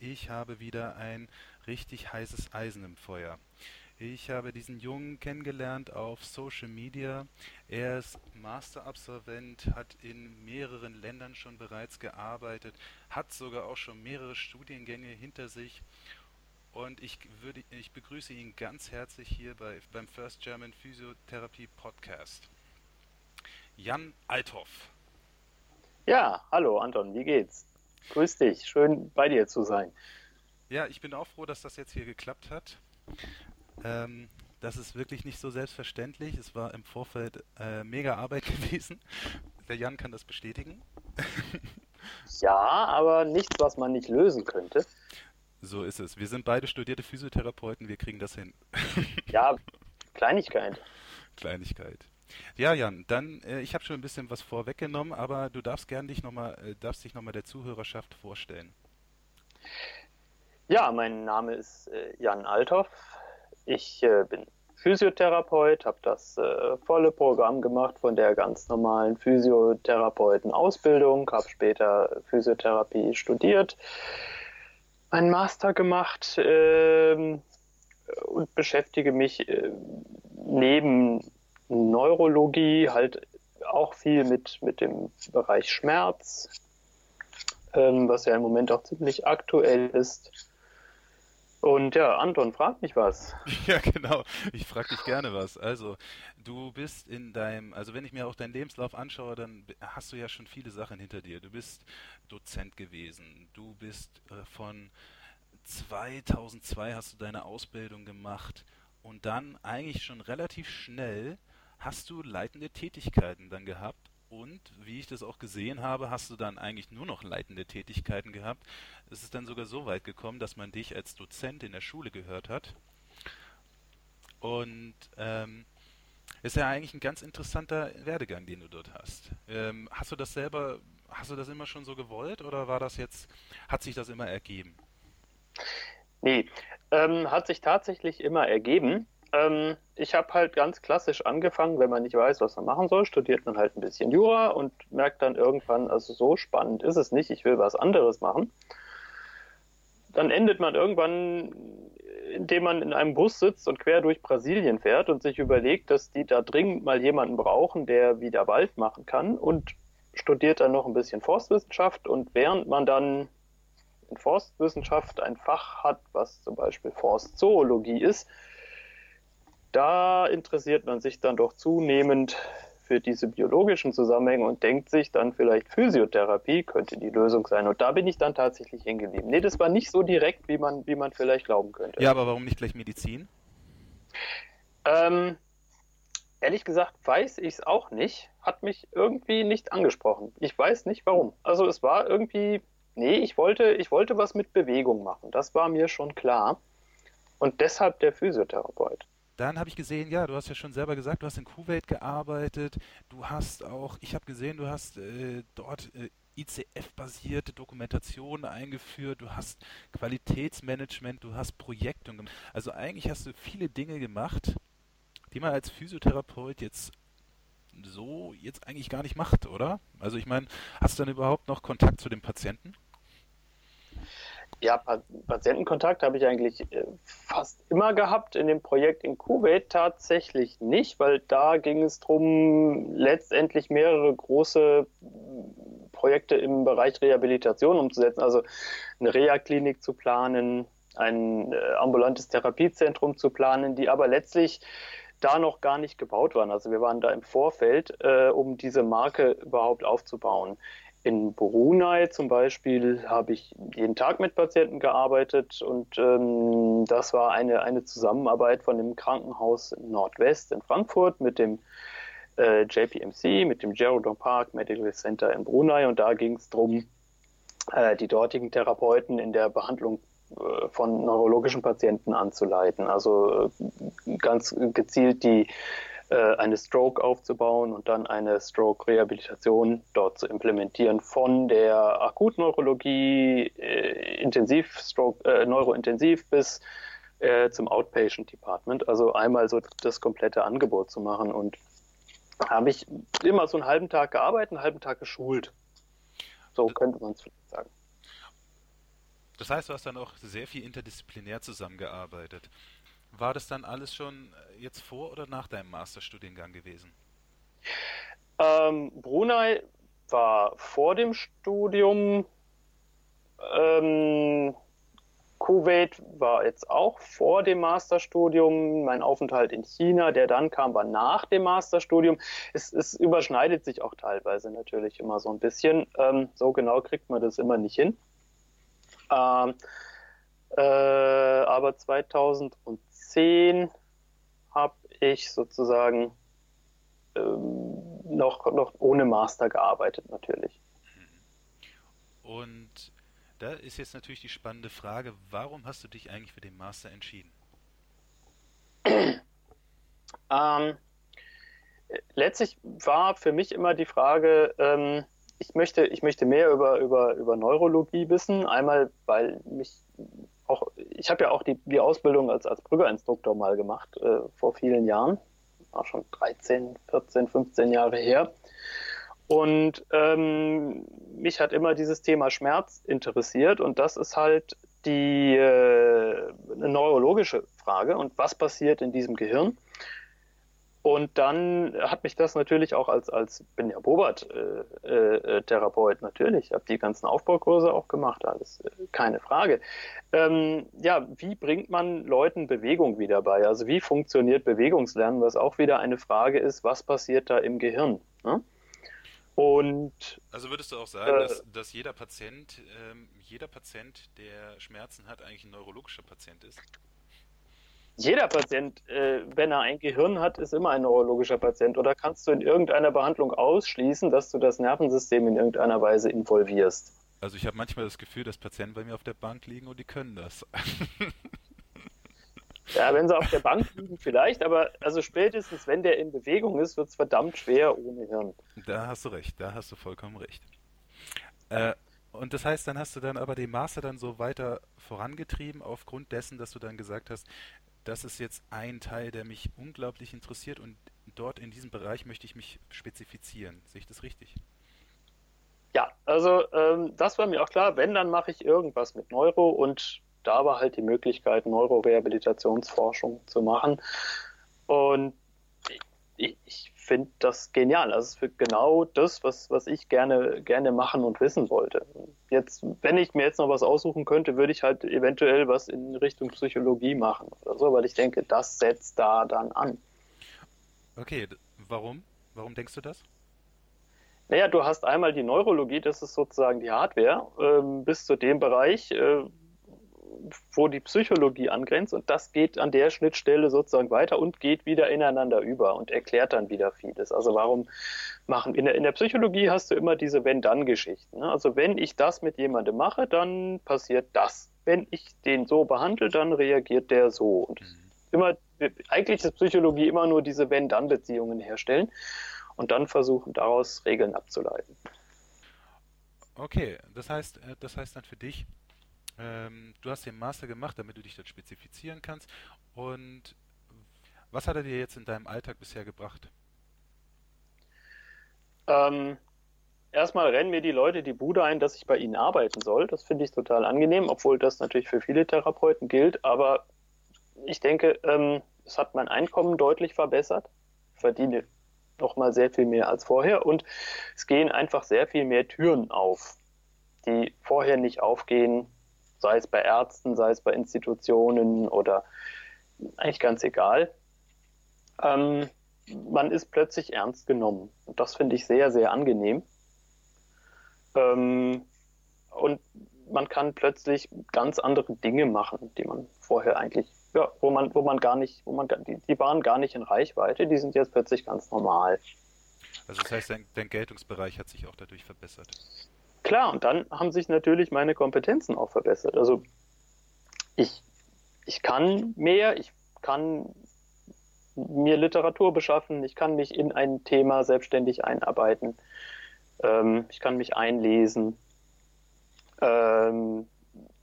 ich habe wieder ein richtig heißes Eisen im Feuer. Ich habe diesen Jungen kennengelernt auf Social Media. Er ist Masterabsolvent, hat in mehreren Ländern schon bereits gearbeitet, hat sogar auch schon mehrere Studiengänge hinter sich. Und ich, würde, ich begrüße ihn ganz herzlich hier bei, beim First German Physiotherapie Podcast. Jan Althoff. Ja, hallo Anton, wie geht's? Grüß dich, schön bei dir zu sein. Ja, ich bin auch froh, dass das jetzt hier geklappt hat. Ähm, das ist wirklich nicht so selbstverständlich. Es war im Vorfeld äh, mega Arbeit gewesen. Der Jan kann das bestätigen. ja, aber nichts, was man nicht lösen könnte. So ist es. Wir sind beide studierte Physiotherapeuten, wir kriegen das hin. ja, Kleinigkeit. Kleinigkeit. Ja, Jan, dann, äh, ich habe schon ein bisschen was vorweggenommen, aber du darfst gern dich nochmal, äh, darfst dich nochmal der Zuhörerschaft vorstellen. Ja, mein Name ist äh, Jan Althoff. Ich äh, bin Physiotherapeut, habe das äh, volle Programm gemacht von der ganz normalen Physiotherapeuten-Ausbildung, habe später Physiotherapie studiert, einen Master gemacht ähm, und beschäftige mich äh, neben Neurologie, halt auch viel mit, mit dem Bereich Schmerz, ähm, was ja im Moment auch ziemlich aktuell ist. Und ja, Anton, frag mich was. Ja, genau. Ich frag dich gerne was. Also, du bist in deinem, also wenn ich mir auch deinen Lebenslauf anschaue, dann hast du ja schon viele Sachen hinter dir. Du bist Dozent gewesen. Du bist äh, von 2002 hast du deine Ausbildung gemacht und dann eigentlich schon relativ schnell hast du leitende Tätigkeiten dann gehabt und wie ich das auch gesehen habe, hast du dann eigentlich nur noch leitende Tätigkeiten gehabt. Es ist dann sogar so weit gekommen, dass man dich als Dozent in der Schule gehört hat. Und ähm, ist ja eigentlich ein ganz interessanter Werdegang, den du dort hast. Ähm, hast du das selber, hast du das immer schon so gewollt oder war das jetzt, hat sich das immer ergeben? Nee, ähm, hat sich tatsächlich immer ergeben. Ähm, ich habe halt ganz klassisch angefangen, wenn man nicht weiß, was man machen soll, studiert man halt ein bisschen Jura und merkt dann irgendwann, also so spannend ist es nicht, ich will was anderes machen. Dann endet man irgendwann, indem man in einem Bus sitzt und quer durch Brasilien fährt und sich überlegt, dass die da dringend mal jemanden brauchen, der wieder Wald machen kann und studiert dann noch ein bisschen Forstwissenschaft und während man dann in Forstwissenschaft ein Fach hat, was zum Beispiel Forstzoologie ist, da interessiert man sich dann doch zunehmend für diese biologischen Zusammenhänge und denkt sich dann vielleicht Physiotherapie könnte die Lösung sein. Und da bin ich dann tatsächlich hingeblieben. Nee, das war nicht so direkt, wie man, wie man vielleicht glauben könnte. Ja, aber warum nicht gleich Medizin? Ähm, ehrlich gesagt weiß ich es auch nicht. Hat mich irgendwie nicht angesprochen. Ich weiß nicht warum. Also es war irgendwie, nee, ich wollte, ich wollte was mit Bewegung machen. Das war mir schon klar. Und deshalb der Physiotherapeut. Dann habe ich gesehen, ja, du hast ja schon selber gesagt, du hast in Kuwait gearbeitet. Du hast auch, ich habe gesehen, du hast äh, dort äh, ICF-basierte Dokumentation eingeführt, du hast Qualitätsmanagement, du hast Projekte. Also eigentlich hast du viele Dinge gemacht, die man als Physiotherapeut jetzt so jetzt eigentlich gar nicht macht, oder? Also ich meine, hast du dann überhaupt noch Kontakt zu den Patienten? Ja, Patientenkontakt habe ich eigentlich äh, fast immer gehabt. In dem Projekt in Kuwait tatsächlich nicht, weil da ging es darum, letztendlich mehrere große Projekte im Bereich Rehabilitation umzusetzen. Also eine Reha-Klinik zu planen, ein äh, ambulantes Therapiezentrum zu planen, die aber letztlich da noch gar nicht gebaut waren. Also wir waren da im Vorfeld, äh, um diese Marke überhaupt aufzubauen. In Brunei zum Beispiel habe ich jeden Tag mit Patienten gearbeitet und ähm, das war eine, eine Zusammenarbeit von dem Krankenhaus Nordwest in Frankfurt mit dem äh, JPMC, mit dem Geraldton Park Medical Center in Brunei und da ging es darum, äh, die dortigen Therapeuten in der Behandlung äh, von neurologischen Patienten anzuleiten. Also äh, ganz gezielt die eine Stroke aufzubauen und dann eine Stroke-Rehabilitation dort zu implementieren von der Akutneurologie, äh, Intensiv, Stroke, äh, Neurointensiv bis äh, zum Outpatient Department. Also einmal so das komplette Angebot zu machen und habe ich immer so einen halben Tag gearbeitet, einen halben Tag geschult. So könnte man es vielleicht sagen. Das heißt, du hast dann auch sehr viel interdisziplinär zusammengearbeitet. War das dann alles schon jetzt vor oder nach deinem Masterstudiengang gewesen? Ähm, Brunei war vor dem Studium. Ähm, Kuwait war jetzt auch vor dem Masterstudium. Mein Aufenthalt in China, der dann kam, war nach dem Masterstudium. Es, es überschneidet sich auch teilweise natürlich immer so ein bisschen. Ähm, so genau kriegt man das immer nicht hin. Ähm, äh, aber 2010 habe ich sozusagen ähm, noch, noch ohne Master gearbeitet, natürlich. Und da ist jetzt natürlich die spannende Frage, warum hast du dich eigentlich für den Master entschieden? Ähm, letztlich war für mich immer die Frage, ähm, ich, möchte, ich möchte mehr über, über, über Neurologie wissen. Einmal, weil mich auch, ich habe ja auch die, die Ausbildung als, als Brüggerinstruktor mal gemacht, äh, vor vielen Jahren. War schon 13, 14, 15 Jahre her. Und ähm, mich hat immer dieses Thema Schmerz interessiert und das ist halt die äh, neurologische Frage und was passiert in diesem Gehirn. Und dann hat mich das natürlich auch als, als bin ja Bobert-Therapeut äh, äh, natürlich, habe die ganzen Aufbaukurse auch gemacht, alles äh, keine Frage. Ähm, ja, wie bringt man Leuten Bewegung wieder bei? Also wie funktioniert Bewegungslernen, was auch wieder eine Frage ist, was passiert da im Gehirn? Ne? Und, also würdest du auch sagen, äh, dass, dass jeder Patient, ähm, jeder Patient, der Schmerzen hat, eigentlich ein neurologischer Patient ist? Jeder Patient, äh, wenn er ein Gehirn hat, ist immer ein neurologischer Patient. Oder kannst du in irgendeiner Behandlung ausschließen, dass du das Nervensystem in irgendeiner Weise involvierst? Also ich habe manchmal das Gefühl, dass Patienten bei mir auf der Bank liegen und die können das. Ja, wenn sie auf der Bank liegen, vielleicht, aber also spätestens, wenn der in Bewegung ist, wird es verdammt schwer ohne Hirn. Da hast du recht, da hast du vollkommen recht. Äh, und das heißt, dann hast du dann aber den Master dann so weiter vorangetrieben, aufgrund dessen, dass du dann gesagt hast, das ist jetzt ein Teil, der mich unglaublich interessiert und dort in diesem Bereich möchte ich mich spezifizieren. Sehe ich das richtig? Ja, also ähm, das war mir auch klar. Wenn, dann mache ich irgendwas mit Neuro und da war halt die Möglichkeit, Neurorehabilitationsforschung zu machen. Und ich, ich finde das genial. Also ist genau das, was, was ich gerne, gerne machen und wissen wollte. Jetzt, wenn ich mir jetzt noch was aussuchen könnte, würde ich halt eventuell was in Richtung Psychologie machen oder so, weil ich denke, das setzt da dann an. Okay, warum? Warum denkst du das? Naja, du hast einmal die Neurologie, das ist sozusagen die Hardware, ähm, bis zu dem Bereich, äh, wo die Psychologie angrenzt und das geht an der Schnittstelle sozusagen weiter und geht wieder ineinander über und erklärt dann wieder vieles. Also warum machen, in der, in der Psychologie hast du immer diese Wenn-Dann-Geschichten. Ne? Also wenn ich das mit jemandem mache, dann passiert das. Wenn ich den so behandle, dann reagiert der so. Und mhm. immer, eigentlich ist Psychologie immer nur diese Wenn-Dann-Beziehungen herstellen und dann versuchen, daraus Regeln abzuleiten. Okay, das heißt, äh, das heißt dann für dich, ähm, du hast den Master gemacht, damit du dich dort spezifizieren kannst. Und was hat er dir jetzt in deinem Alltag bisher gebracht? Ähm, erstmal rennen mir die Leute die Bude ein, dass ich bei ihnen arbeiten soll. Das finde ich total angenehm, obwohl das natürlich für viele Therapeuten gilt. Aber ich denke, ähm, es hat mein Einkommen deutlich verbessert. Ich verdiene nochmal sehr viel mehr als vorher und es gehen einfach sehr viel mehr Türen auf, die vorher nicht aufgehen, sei es bei Ärzten, sei es bei Institutionen oder eigentlich ganz egal. Ähm, man ist plötzlich ernst genommen. Und das finde ich sehr, sehr angenehm. Ähm, und man kann plötzlich ganz andere Dinge machen, die man vorher eigentlich, ja, wo man, wo man gar nicht, wo man, die, die waren gar nicht in Reichweite, die sind jetzt plötzlich ganz normal. Also das heißt, dein, dein Geltungsbereich hat sich auch dadurch verbessert. Klar, und dann haben sich natürlich meine Kompetenzen auch verbessert. Also ich, ich kann mehr, ich kann mir Literatur beschaffen, ich kann mich in ein Thema selbstständig einarbeiten, ähm, ich kann mich einlesen. Ähm,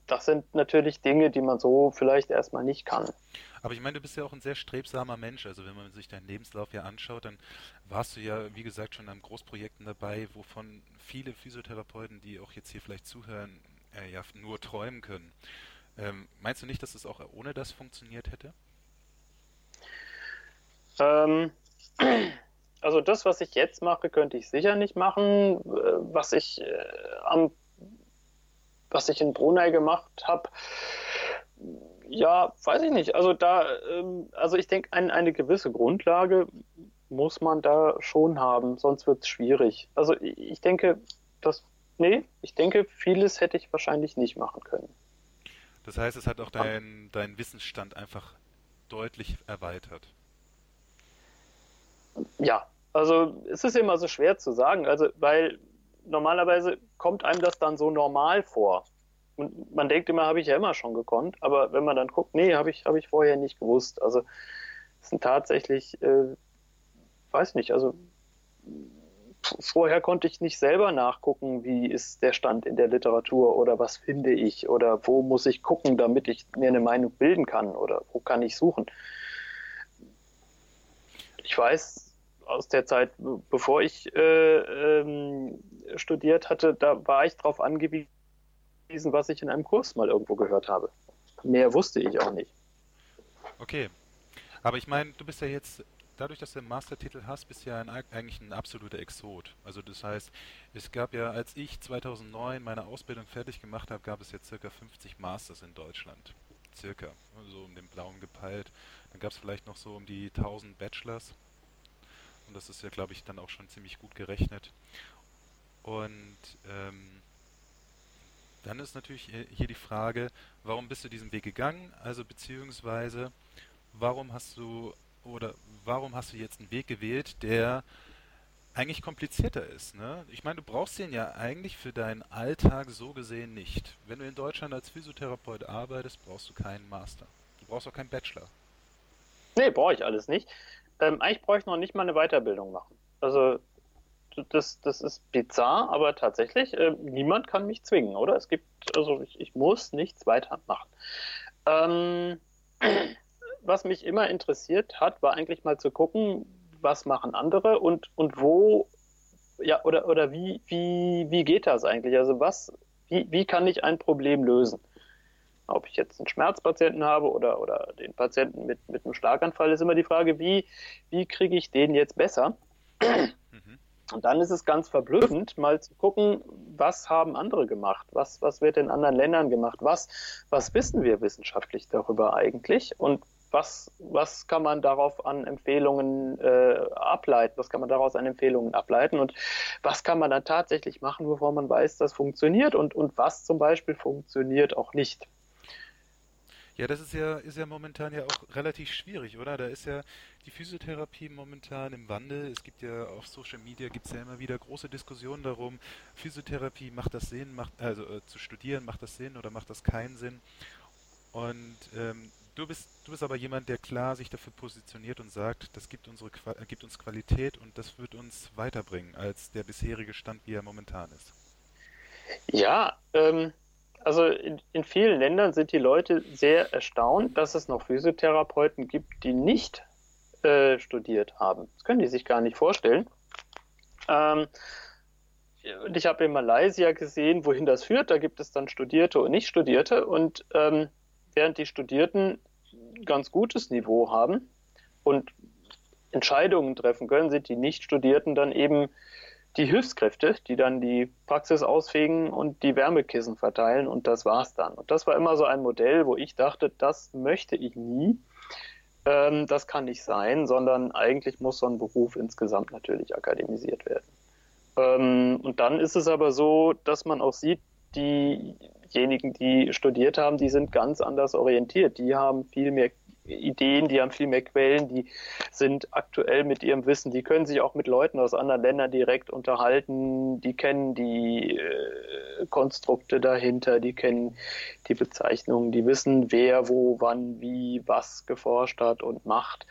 das sind natürlich Dinge, die man so vielleicht erstmal nicht kann. Aber ich meine, du bist ja auch ein sehr strebsamer Mensch. Also wenn man sich deinen Lebenslauf ja anschaut, dann warst du ja, wie gesagt, schon an Großprojekten dabei, wovon viele Physiotherapeuten, die auch jetzt hier vielleicht zuhören, äh, ja nur träumen können. Ähm, meinst du nicht, dass es auch ohne das funktioniert hätte? Ähm, also das, was ich jetzt mache, könnte ich sicher nicht machen. Äh, was ich äh, am was ich in Brunei gemacht habe, ja, weiß ich nicht. Also da, ähm, also ich denke, ein, eine gewisse Grundlage muss man da schon haben, sonst wird es schwierig. Also ich denke, das, nee, ich denke, vieles hätte ich wahrscheinlich nicht machen können. Das heißt, es hat auch dein, dein Wissensstand einfach deutlich erweitert. Ja, also es ist immer so schwer zu sagen, also weil normalerweise kommt einem das dann so normal vor. Und man denkt immer, habe ich ja immer schon gekonnt, aber wenn man dann guckt, nee, habe ich, hab ich vorher nicht gewusst. Also es sind tatsächlich, äh, weiß nicht, also vorher konnte ich nicht selber nachgucken, wie ist der Stand in der Literatur oder was finde ich oder wo muss ich gucken, damit ich mir eine Meinung bilden kann oder wo kann ich suchen. Ich weiß aus der Zeit, bevor ich äh, ähm, studiert hatte, da war ich darauf angewiesen, was ich in einem Kurs mal irgendwo gehört habe. Mehr wusste ich auch nicht. Okay. Aber ich meine, du bist ja jetzt, dadurch, dass du einen Mastertitel hast, bist ja ein, eigentlich ein absoluter Exot. Also das heißt, es gab ja, als ich 2009 meine Ausbildung fertig gemacht habe, gab es ja circa 50 Masters in Deutschland. Circa. So um den blauen gepeilt. Dann gab es vielleicht noch so um die 1000 Bachelors. Und das ist ja, glaube ich, dann auch schon ziemlich gut gerechnet. Und ähm, dann ist natürlich hier die Frage, warum bist du diesen Weg gegangen? Also beziehungsweise, warum hast du oder warum hast du jetzt einen Weg gewählt, der eigentlich komplizierter ist. Ne? Ich meine, du brauchst den ja eigentlich für deinen Alltag so gesehen nicht. Wenn du in Deutschland als Physiotherapeut arbeitest, brauchst du keinen Master. Du brauchst auch keinen Bachelor. Nee, brauche ich alles nicht. Ähm, eigentlich brauche ich noch nicht mal eine Weiterbildung machen. Also das, das ist bizarr, aber tatsächlich, äh, niemand kann mich zwingen, oder? Es gibt, also ich, ich muss nichts weitermachen. Ähm, was mich immer interessiert hat, war eigentlich mal zu gucken, was machen andere und, und wo, ja, oder, oder wie, wie, wie geht das eigentlich? Also was, wie, wie kann ich ein Problem lösen? Ob ich jetzt einen Schmerzpatienten habe oder, oder den Patienten mit, mit einem Schlaganfall, ist immer die Frage, wie, wie kriege ich den jetzt besser? Und dann ist es ganz verblüffend, mal zu gucken, was haben andere gemacht? Was, was wird in anderen Ländern gemacht? Was, was wissen wir wissenschaftlich darüber eigentlich? Und was, was kann man darauf an Empfehlungen äh, ableiten? Was kann man daraus an Empfehlungen ableiten? Und was kann man dann tatsächlich machen, bevor man weiß, das funktioniert? Und, und was zum Beispiel funktioniert auch nicht? Ja, das ist ja, ist ja momentan ja auch relativ schwierig, oder? Da ist ja die Physiotherapie momentan im Wandel. Es gibt ja auf Social Media gibt es ja immer wieder große Diskussionen darum, Physiotherapie macht das Sinn, macht also äh, zu studieren, macht das Sinn oder macht das keinen Sinn? Und ähm, du bist du bist aber jemand, der klar sich dafür positioniert und sagt, das gibt unsere äh, gibt uns Qualität und das wird uns weiterbringen als der bisherige Stand, wie er momentan ist. Ja, ähm, also in, in, vielen Ländern sind die Leute sehr erstaunt, dass es noch Physiotherapeuten gibt, die nicht äh, studiert haben. Das können die sich gar nicht vorstellen. Ähm, und ich habe in Malaysia gesehen, wohin das führt. Da gibt es dann Studierte und Nicht-Studierte. Und ähm, während die Studierten ganz gutes Niveau haben und Entscheidungen treffen können, sind die Nicht-Studierten dann eben die Hilfskräfte, die dann die Praxis ausfegen und die Wärmekissen verteilen und das war's dann. Und das war immer so ein Modell, wo ich dachte, das möchte ich nie. Ähm, das kann nicht sein, sondern eigentlich muss so ein Beruf insgesamt natürlich akademisiert werden. Ähm, und dann ist es aber so, dass man auch sieht, diejenigen, die studiert haben, die sind ganz anders orientiert. Die haben viel mehr Ideen, die haben viel mehr Quellen, die sind aktuell mit ihrem Wissen, die können sich auch mit Leuten aus anderen Ländern direkt unterhalten, die kennen die äh, Konstrukte dahinter, die kennen die Bezeichnungen, die wissen, wer, wo, wann, wie, was geforscht hat und macht.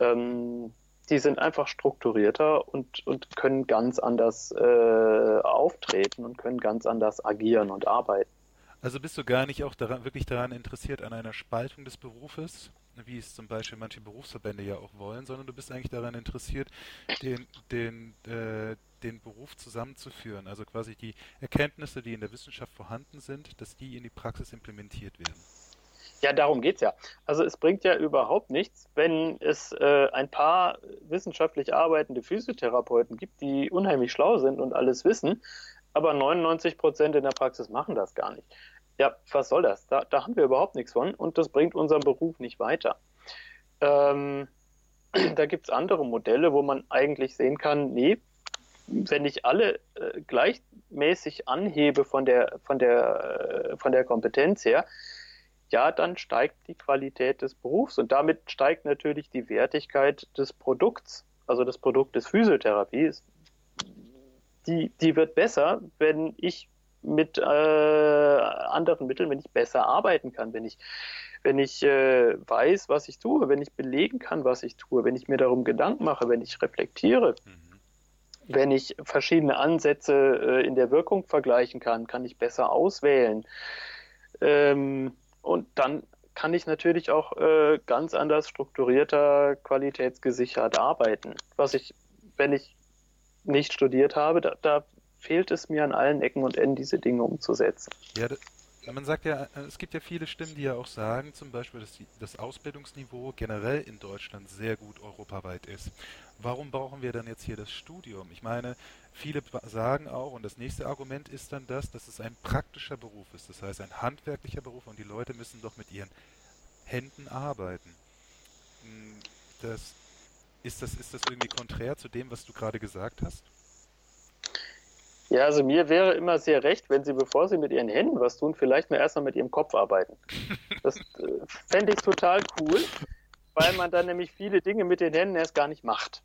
Ähm, die sind einfach strukturierter und, und können ganz anders äh, auftreten und können ganz anders agieren und arbeiten. Also bist du gar nicht auch daran, wirklich daran interessiert an einer Spaltung des Berufes? Wie es zum Beispiel manche Berufsverbände ja auch wollen, sondern du bist eigentlich daran interessiert, den, den, äh, den Beruf zusammenzuführen. Also quasi die Erkenntnisse, die in der Wissenschaft vorhanden sind, dass die in die Praxis implementiert werden. Ja, darum geht es ja. Also es bringt ja überhaupt nichts, wenn es äh, ein paar wissenschaftlich arbeitende Physiotherapeuten gibt, die unheimlich schlau sind und alles wissen, aber 99 Prozent in der Praxis machen das gar nicht. Ja, was soll das? Da, da haben wir überhaupt nichts von und das bringt unseren Beruf nicht weiter. Ähm, da gibt es andere Modelle, wo man eigentlich sehen kann, nee, wenn ich alle äh, gleichmäßig anhebe von der, von, der, äh, von der Kompetenz her, ja, dann steigt die Qualität des Berufs und damit steigt natürlich die Wertigkeit des Produkts, also des Produktes Physiotherapie. Die, die wird besser, wenn ich mit äh, anderen Mitteln, wenn ich besser arbeiten kann, wenn ich, wenn ich äh, weiß, was ich tue, wenn ich belegen kann, was ich tue, wenn ich mir darum Gedanken mache, wenn ich reflektiere. Mhm. Wenn ich verschiedene Ansätze äh, in der Wirkung vergleichen kann, kann ich besser auswählen. Ähm, und dann kann ich natürlich auch äh, ganz anders strukturierter, qualitätsgesichert arbeiten. Was ich, wenn ich nicht studiert habe, da, da fehlt es mir an allen Ecken und Enden, diese Dinge umzusetzen. Ja, man sagt ja, es gibt ja viele Stimmen, die ja auch sagen, zum Beispiel, dass die, das Ausbildungsniveau generell in Deutschland sehr gut europaweit ist. Warum brauchen wir dann jetzt hier das Studium? Ich meine, viele sagen auch, und das nächste Argument ist dann das, dass es ein praktischer Beruf ist, das heißt ein handwerklicher Beruf und die Leute müssen doch mit ihren Händen arbeiten. Hm, das, ist, das, ist das irgendwie konträr zu dem, was du gerade gesagt hast? Ja, also mir wäre immer sehr recht, wenn Sie, bevor Sie mit Ihren Händen was tun, vielleicht mal erstmal mit Ihrem Kopf arbeiten. Das äh, fände ich total cool, weil man dann nämlich viele Dinge mit den Händen erst gar nicht macht.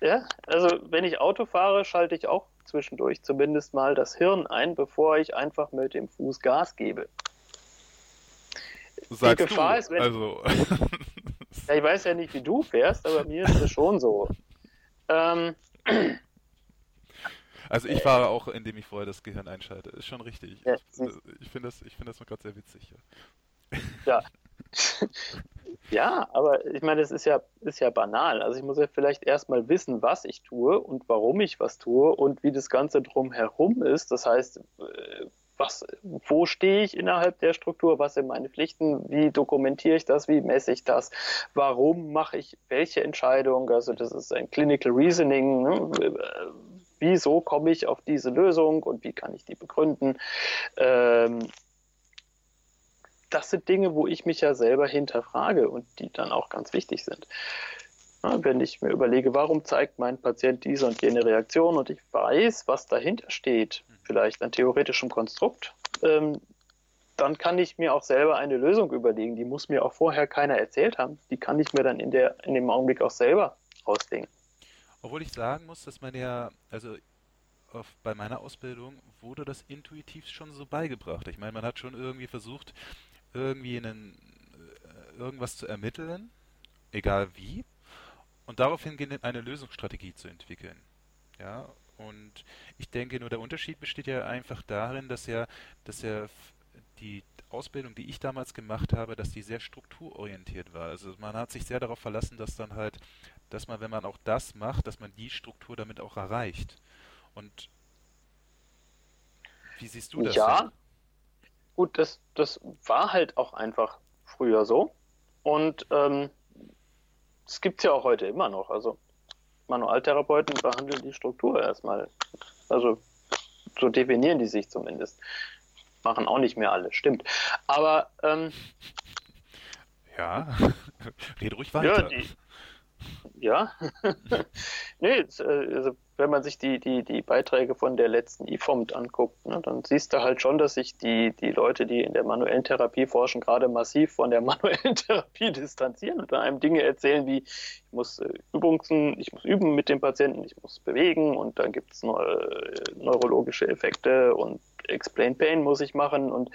Ja, also wenn ich Auto fahre, schalte ich auch zwischendurch zumindest mal das Hirn ein, bevor ich einfach mit dem Fuß Gas gebe. Sagst Die Gefahr du, ist, wenn also. ja, ich weiß ja nicht, wie du fährst, aber mir ist es schon so. Ähm, also ich fahre auch, indem ich vorher das Gehirn einschalte. Ist schon richtig. Ja, ich finde das, ich find das gerade sehr witzig. Ja. ja, aber ich meine, das ist ja, ist ja banal. Also ich muss ja vielleicht erstmal wissen, was ich tue und warum ich was tue und wie das Ganze drumherum ist. Das heißt, äh, was, wo stehe ich innerhalb der Struktur, was sind meine Pflichten, wie dokumentiere ich das, wie messe ich das, warum mache ich welche Entscheidung, also das ist ein Clinical Reasoning, ne? Wieso komme ich auf diese Lösung und wie kann ich die begründen. Ähm, das sind Dinge, wo ich mich ja selber hinterfrage und die dann auch ganz wichtig sind. Ja, wenn ich mir überlege, warum zeigt mein Patient diese und jene Reaktion und ich weiß, was dahinter steht, vielleicht ein theoretischem Konstrukt, ähm, dann kann ich mir auch selber eine Lösung überlegen. Die muss mir auch vorher keiner erzählt haben. Die kann ich mir dann in, der, in dem Augenblick auch selber ausdenken. Obwohl ich sagen muss, dass man ja, also auf, bei meiner Ausbildung wurde das intuitiv schon so beigebracht. Ich meine, man hat schon irgendwie versucht, irgendwie einen, äh, irgendwas zu ermitteln, egal wie, und daraufhin eine Lösungsstrategie zu entwickeln. Ja, und ich denke nur, der Unterschied besteht ja einfach darin, dass ja, dass ja die Ausbildung, die ich damals gemacht habe, dass die sehr strukturorientiert war. Also man hat sich sehr darauf verlassen, dass dann halt dass man, wenn man auch das macht, dass man die Struktur damit auch erreicht. Und wie siehst du das? Ja, denn? gut, das, das war halt auch einfach früher so. Und ähm, das gibt es ja auch heute immer noch. Also Manualtherapeuten behandeln die Struktur erstmal. Also so definieren die sich zumindest. Machen auch nicht mehr alle, stimmt. Aber ähm, ja, rede ruhig weiter. Ja, die, ja. nee, äh, also wenn man sich die, die, die Beiträge von der letzten IFOMT anguckt, ne, dann siehst du halt schon, dass sich die, die Leute, die in der manuellen Therapie forschen, gerade massiv von der manuellen Therapie distanzieren und einem Dinge erzählen wie, ich muss äh, Übungen, ich muss üben mit dem Patienten, ich muss bewegen und dann gibt es neurologische Effekte und Explain Pain muss ich machen und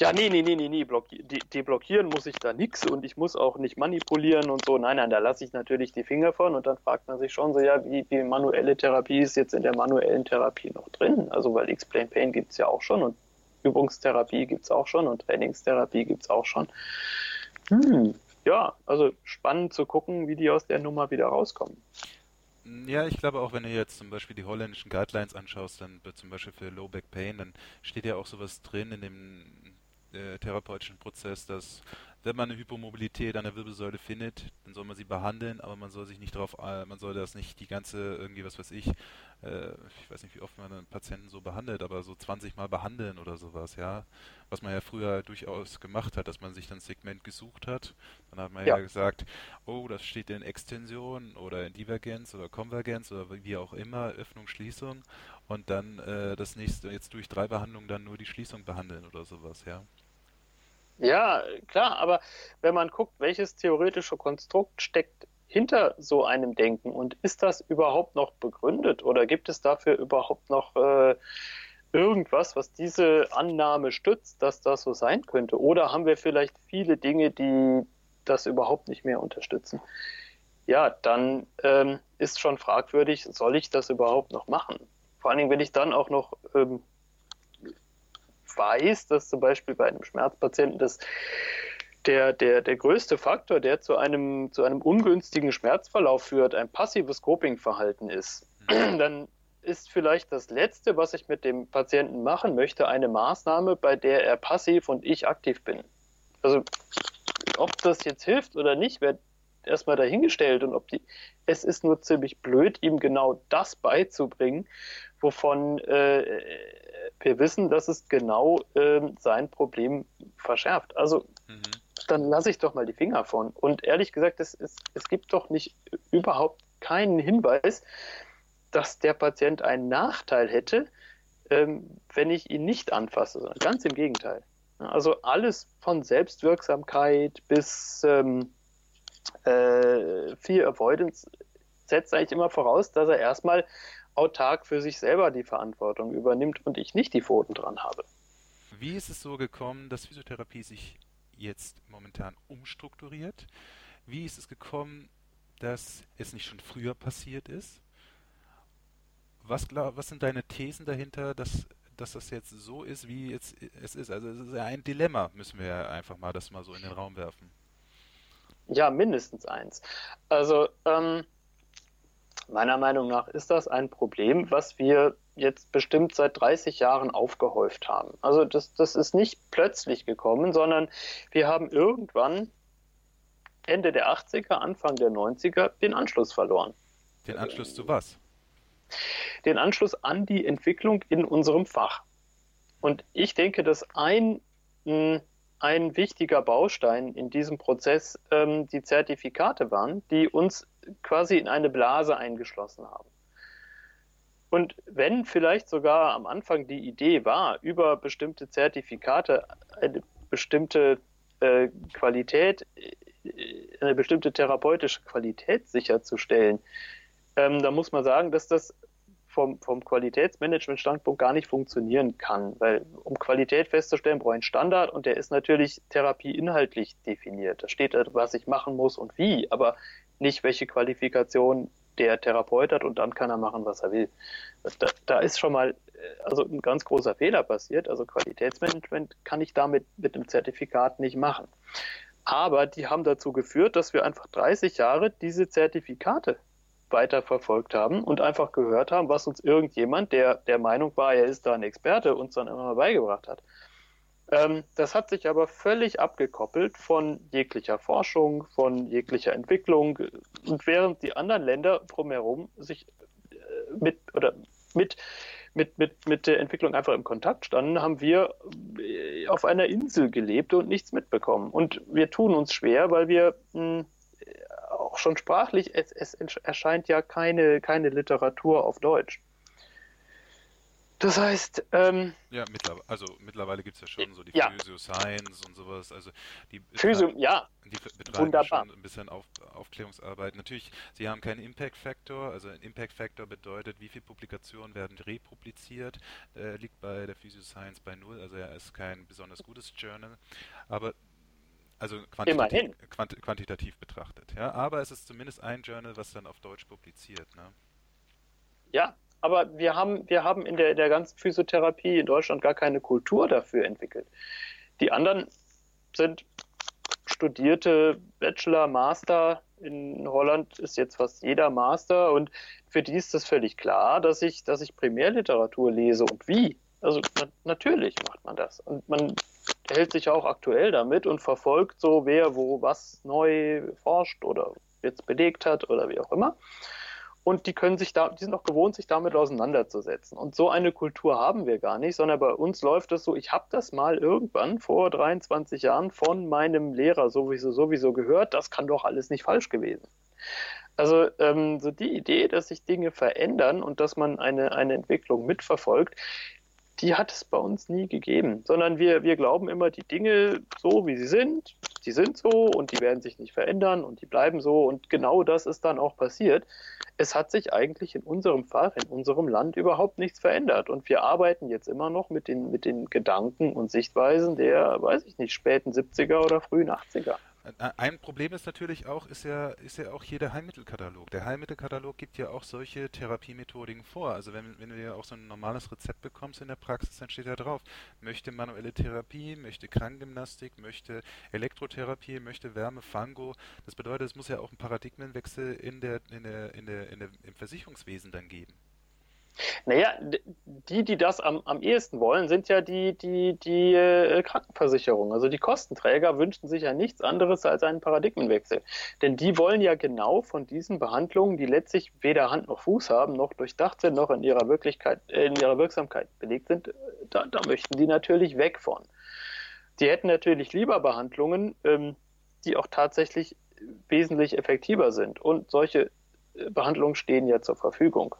ja, nee, nee, nee, nee, nee, blocki deblockieren muss ich da nichts und ich muss auch nicht manipulieren und so. Nein, nein, da lasse ich natürlich die Finger von und dann fragt man sich schon so, ja, wie, wie manuelle Therapie ist jetzt in der manuellen Therapie noch drin? Also, weil Explain Pain gibt es ja auch schon und Übungstherapie gibt es auch schon und Trainingstherapie gibt es auch schon. Hm, ja, also spannend zu gucken, wie die aus der Nummer wieder rauskommen. Ja, ich glaube auch, wenn du jetzt zum Beispiel die holländischen Guidelines anschaust, dann wird zum Beispiel für Low Back Pain, dann steht ja auch sowas drin in dem äh, therapeutischen Prozess, dass wenn man eine Hypomobilität an der Wirbelsäule findet, dann soll man sie behandeln, aber man soll sich nicht darauf, äh, man soll das nicht die ganze irgendwie, was weiß ich, äh, ich weiß nicht, wie oft man einen Patienten so behandelt, aber so 20 Mal behandeln oder sowas, ja. Was man ja früher durchaus gemacht hat, dass man sich dann Segment gesucht hat. Dann hat man ja, ja gesagt, oh, das steht in Extension oder in Divergenz oder Konvergenz oder wie auch immer, Öffnung, Schließung und dann äh, das nächste, jetzt durch drei Behandlungen dann nur die Schließung behandeln oder sowas, ja. Ja, klar, aber wenn man guckt, welches theoretische Konstrukt steckt hinter so einem Denken und ist das überhaupt noch begründet oder gibt es dafür überhaupt noch äh, irgendwas, was diese Annahme stützt, dass das so sein könnte? Oder haben wir vielleicht viele Dinge, die das überhaupt nicht mehr unterstützen? Ja, dann ähm, ist schon fragwürdig, soll ich das überhaupt noch machen? Vor allen Dingen, wenn ich dann auch noch ähm, weiß, dass zum Beispiel bei einem Schmerzpatienten das der, der, der größte Faktor, der zu einem, zu einem ungünstigen Schmerzverlauf führt, ein passives Coping-Verhalten ist, mhm. dann ist vielleicht das Letzte, was ich mit dem Patienten machen möchte, eine Maßnahme, bei der er passiv und ich aktiv bin. Also ob das jetzt hilft oder nicht, wird erstmal dahingestellt und ob die, es ist nur ziemlich blöd, ihm genau das beizubringen, wovon äh, wir wissen, dass es genau äh, sein Problem verschärft. Also mhm. dann lasse ich doch mal die Finger von. Und ehrlich gesagt, es, es, es gibt doch nicht überhaupt keinen Hinweis, dass der Patient einen Nachteil hätte, ähm, wenn ich ihn nicht anfasse, sondern ganz im Gegenteil. Also alles von Selbstwirksamkeit bis ähm, äh, Fear Avoidance setzt eigentlich immer voraus, dass er erstmal autark für sich selber die Verantwortung übernimmt und ich nicht die Pfoten dran habe. Wie ist es so gekommen, dass Physiotherapie sich jetzt momentan umstrukturiert? Wie ist es gekommen, dass es nicht schon früher passiert ist? Was, was sind deine Thesen dahinter, dass, dass das jetzt so ist, wie jetzt es ist? Also es ist ja ein Dilemma, müssen wir einfach mal das mal so in den Raum werfen. Ja, mindestens eins. Also ähm, Meiner Meinung nach ist das ein Problem, was wir jetzt bestimmt seit 30 Jahren aufgehäuft haben. Also das, das ist nicht plötzlich gekommen, sondern wir haben irgendwann Ende der 80er, Anfang der 90er den Anschluss verloren. Den Anschluss zu was? Den Anschluss an die Entwicklung in unserem Fach. Und ich denke, dass ein, ein wichtiger Baustein in diesem Prozess ähm, die Zertifikate waren, die uns quasi in eine Blase eingeschlossen haben. Und wenn vielleicht sogar am Anfang die Idee war, über bestimmte Zertifikate eine bestimmte äh, Qualität, äh, eine bestimmte therapeutische Qualität sicherzustellen, ähm, da muss man sagen, dass das vom, vom Qualitätsmanagement-Standpunkt gar nicht funktionieren kann, weil um Qualität festzustellen, brauche ich einen Standard und der ist natürlich therapieinhaltlich definiert. Da steht, was ich machen muss und wie, aber nicht, welche Qualifikation der Therapeut hat und dann kann er machen, was er will. Da, da ist schon mal äh, also ein ganz großer Fehler passiert. Also Qualitätsmanagement kann ich damit mit dem Zertifikat nicht machen. Aber die haben dazu geführt, dass wir einfach 30 Jahre diese Zertifikate weiterverfolgt haben und einfach gehört haben, was uns irgendjemand, der der Meinung war, er ist da ein Experte, uns dann immer beigebracht hat. Ähm, das hat sich aber völlig abgekoppelt von jeglicher Forschung, von jeglicher Entwicklung. Und während die anderen Länder drumherum sich äh, mit oder mit mit, mit, mit der Entwicklung einfach im Kontakt standen, haben wir äh, auf einer Insel gelebt und nichts mitbekommen. Und wir tun uns schwer, weil wir mh, hm, auch schon sprachlich, es, es erscheint ja keine, keine Literatur auf Deutsch. Das heißt, ähm, ja, mittlerweile, also mittlerweile gibt es ja schon so die ja. Physio Science und sowas, also die Physio, ja, die betreiben Wunderbar. schon ein bisschen auf, Aufklärungsarbeit. Natürlich, sie haben keinen Impact Factor, also ein Impact Factor bedeutet, wie viele Publikationen werden republiziert, äh, liegt bei der Physio Science bei null, also er ist kein besonders gutes Journal, aber also quantitativ, quant quantitativ betrachtet, ja, aber es ist zumindest ein Journal, was dann auf Deutsch publiziert, ne? Ja, aber wir haben, wir haben in der, der ganzen Physiotherapie in Deutschland gar keine Kultur dafür entwickelt. Die anderen sind studierte Bachelor, Master. In Holland ist jetzt fast jeder Master und für die ist das völlig klar, dass ich, dass ich Primärliteratur lese und wie. Also na, natürlich macht man das. Und man hält sich auch aktuell damit und verfolgt so, wer wo was neu forscht oder jetzt belegt hat oder wie auch immer. Und die können sich da, die sind auch gewohnt, sich damit auseinanderzusetzen. Und so eine Kultur haben wir gar nicht, sondern bei uns läuft es so, ich habe das mal irgendwann vor 23 Jahren von meinem Lehrer sowieso, sowieso gehört, das kann doch alles nicht falsch gewesen. Also ähm, so die Idee, dass sich Dinge verändern und dass man eine, eine Entwicklung mitverfolgt, die hat es bei uns nie gegeben, sondern wir, wir glauben immer, die Dinge so, wie sie sind, die sind so und die werden sich nicht verändern und die bleiben so und genau das ist dann auch passiert. Es hat sich eigentlich in unserem Fall, in unserem Land überhaupt nichts verändert und wir arbeiten jetzt immer noch mit den, mit den Gedanken und Sichtweisen der, weiß ich nicht, späten 70er oder frühen 80er. Ein Problem ist natürlich auch, ist ja, ist ja auch hier der Heilmittelkatalog. Der Heilmittelkatalog gibt ja auch solche Therapiemethodiken vor. Also wenn, wenn du ja auch so ein normales Rezept bekommst in der Praxis, dann steht da drauf, möchte manuelle Therapie, möchte Krankengymnastik, möchte Elektrotherapie, möchte Wärme, Fango. Das bedeutet, es muss ja auch einen Paradigmenwechsel in der, in der, in der, in der, im Versicherungswesen dann geben. Naja, die, die das am, am ehesten wollen, sind ja die, die, die äh, Krankenversicherung. Also die Kostenträger wünschen sich ja nichts anderes als einen Paradigmenwechsel. Denn die wollen ja genau von diesen Behandlungen, die letztlich weder Hand noch Fuß haben, noch durchdacht sind, noch in ihrer Wirklichkeit, äh, in ihrer Wirksamkeit belegt sind, da, da möchten die natürlich weg von. Die hätten natürlich lieber Behandlungen, ähm, die auch tatsächlich wesentlich effektiver sind. Und solche äh, Behandlungen stehen ja zur Verfügung.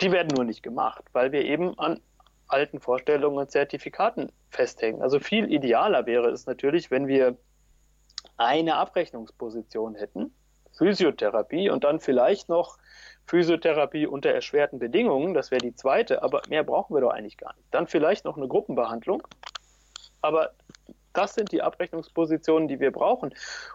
Die werden nur nicht gemacht, weil wir eben an alten Vorstellungen und Zertifikaten festhängen. Also viel idealer wäre es natürlich, wenn wir eine Abrechnungsposition hätten, Physiotherapie und dann vielleicht noch Physiotherapie unter erschwerten Bedingungen, das wäre die zweite, aber mehr brauchen wir doch eigentlich gar nicht. Dann vielleicht noch eine Gruppenbehandlung, aber das sind die Abrechnungspositionen, die wir brauchen.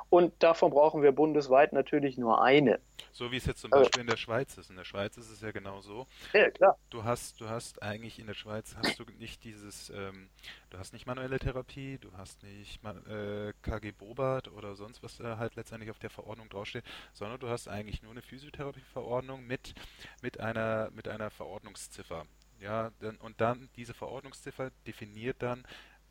Und davon brauchen wir bundesweit natürlich nur eine. So wie es jetzt zum äh. Beispiel in der Schweiz ist. In der Schweiz ist es ja genau so. Ja, klar. Du hast, du hast eigentlich in der Schweiz hast du nicht dieses, ähm, du hast nicht manuelle Therapie, du hast nicht äh, KG Bobart oder sonst was da halt letztendlich auf der Verordnung draufsteht, sondern du hast eigentlich nur eine Physiotherapieverordnung mit, mit einer, mit einer Verordnungsziffer. Ja, und dann diese Verordnungsziffer definiert dann,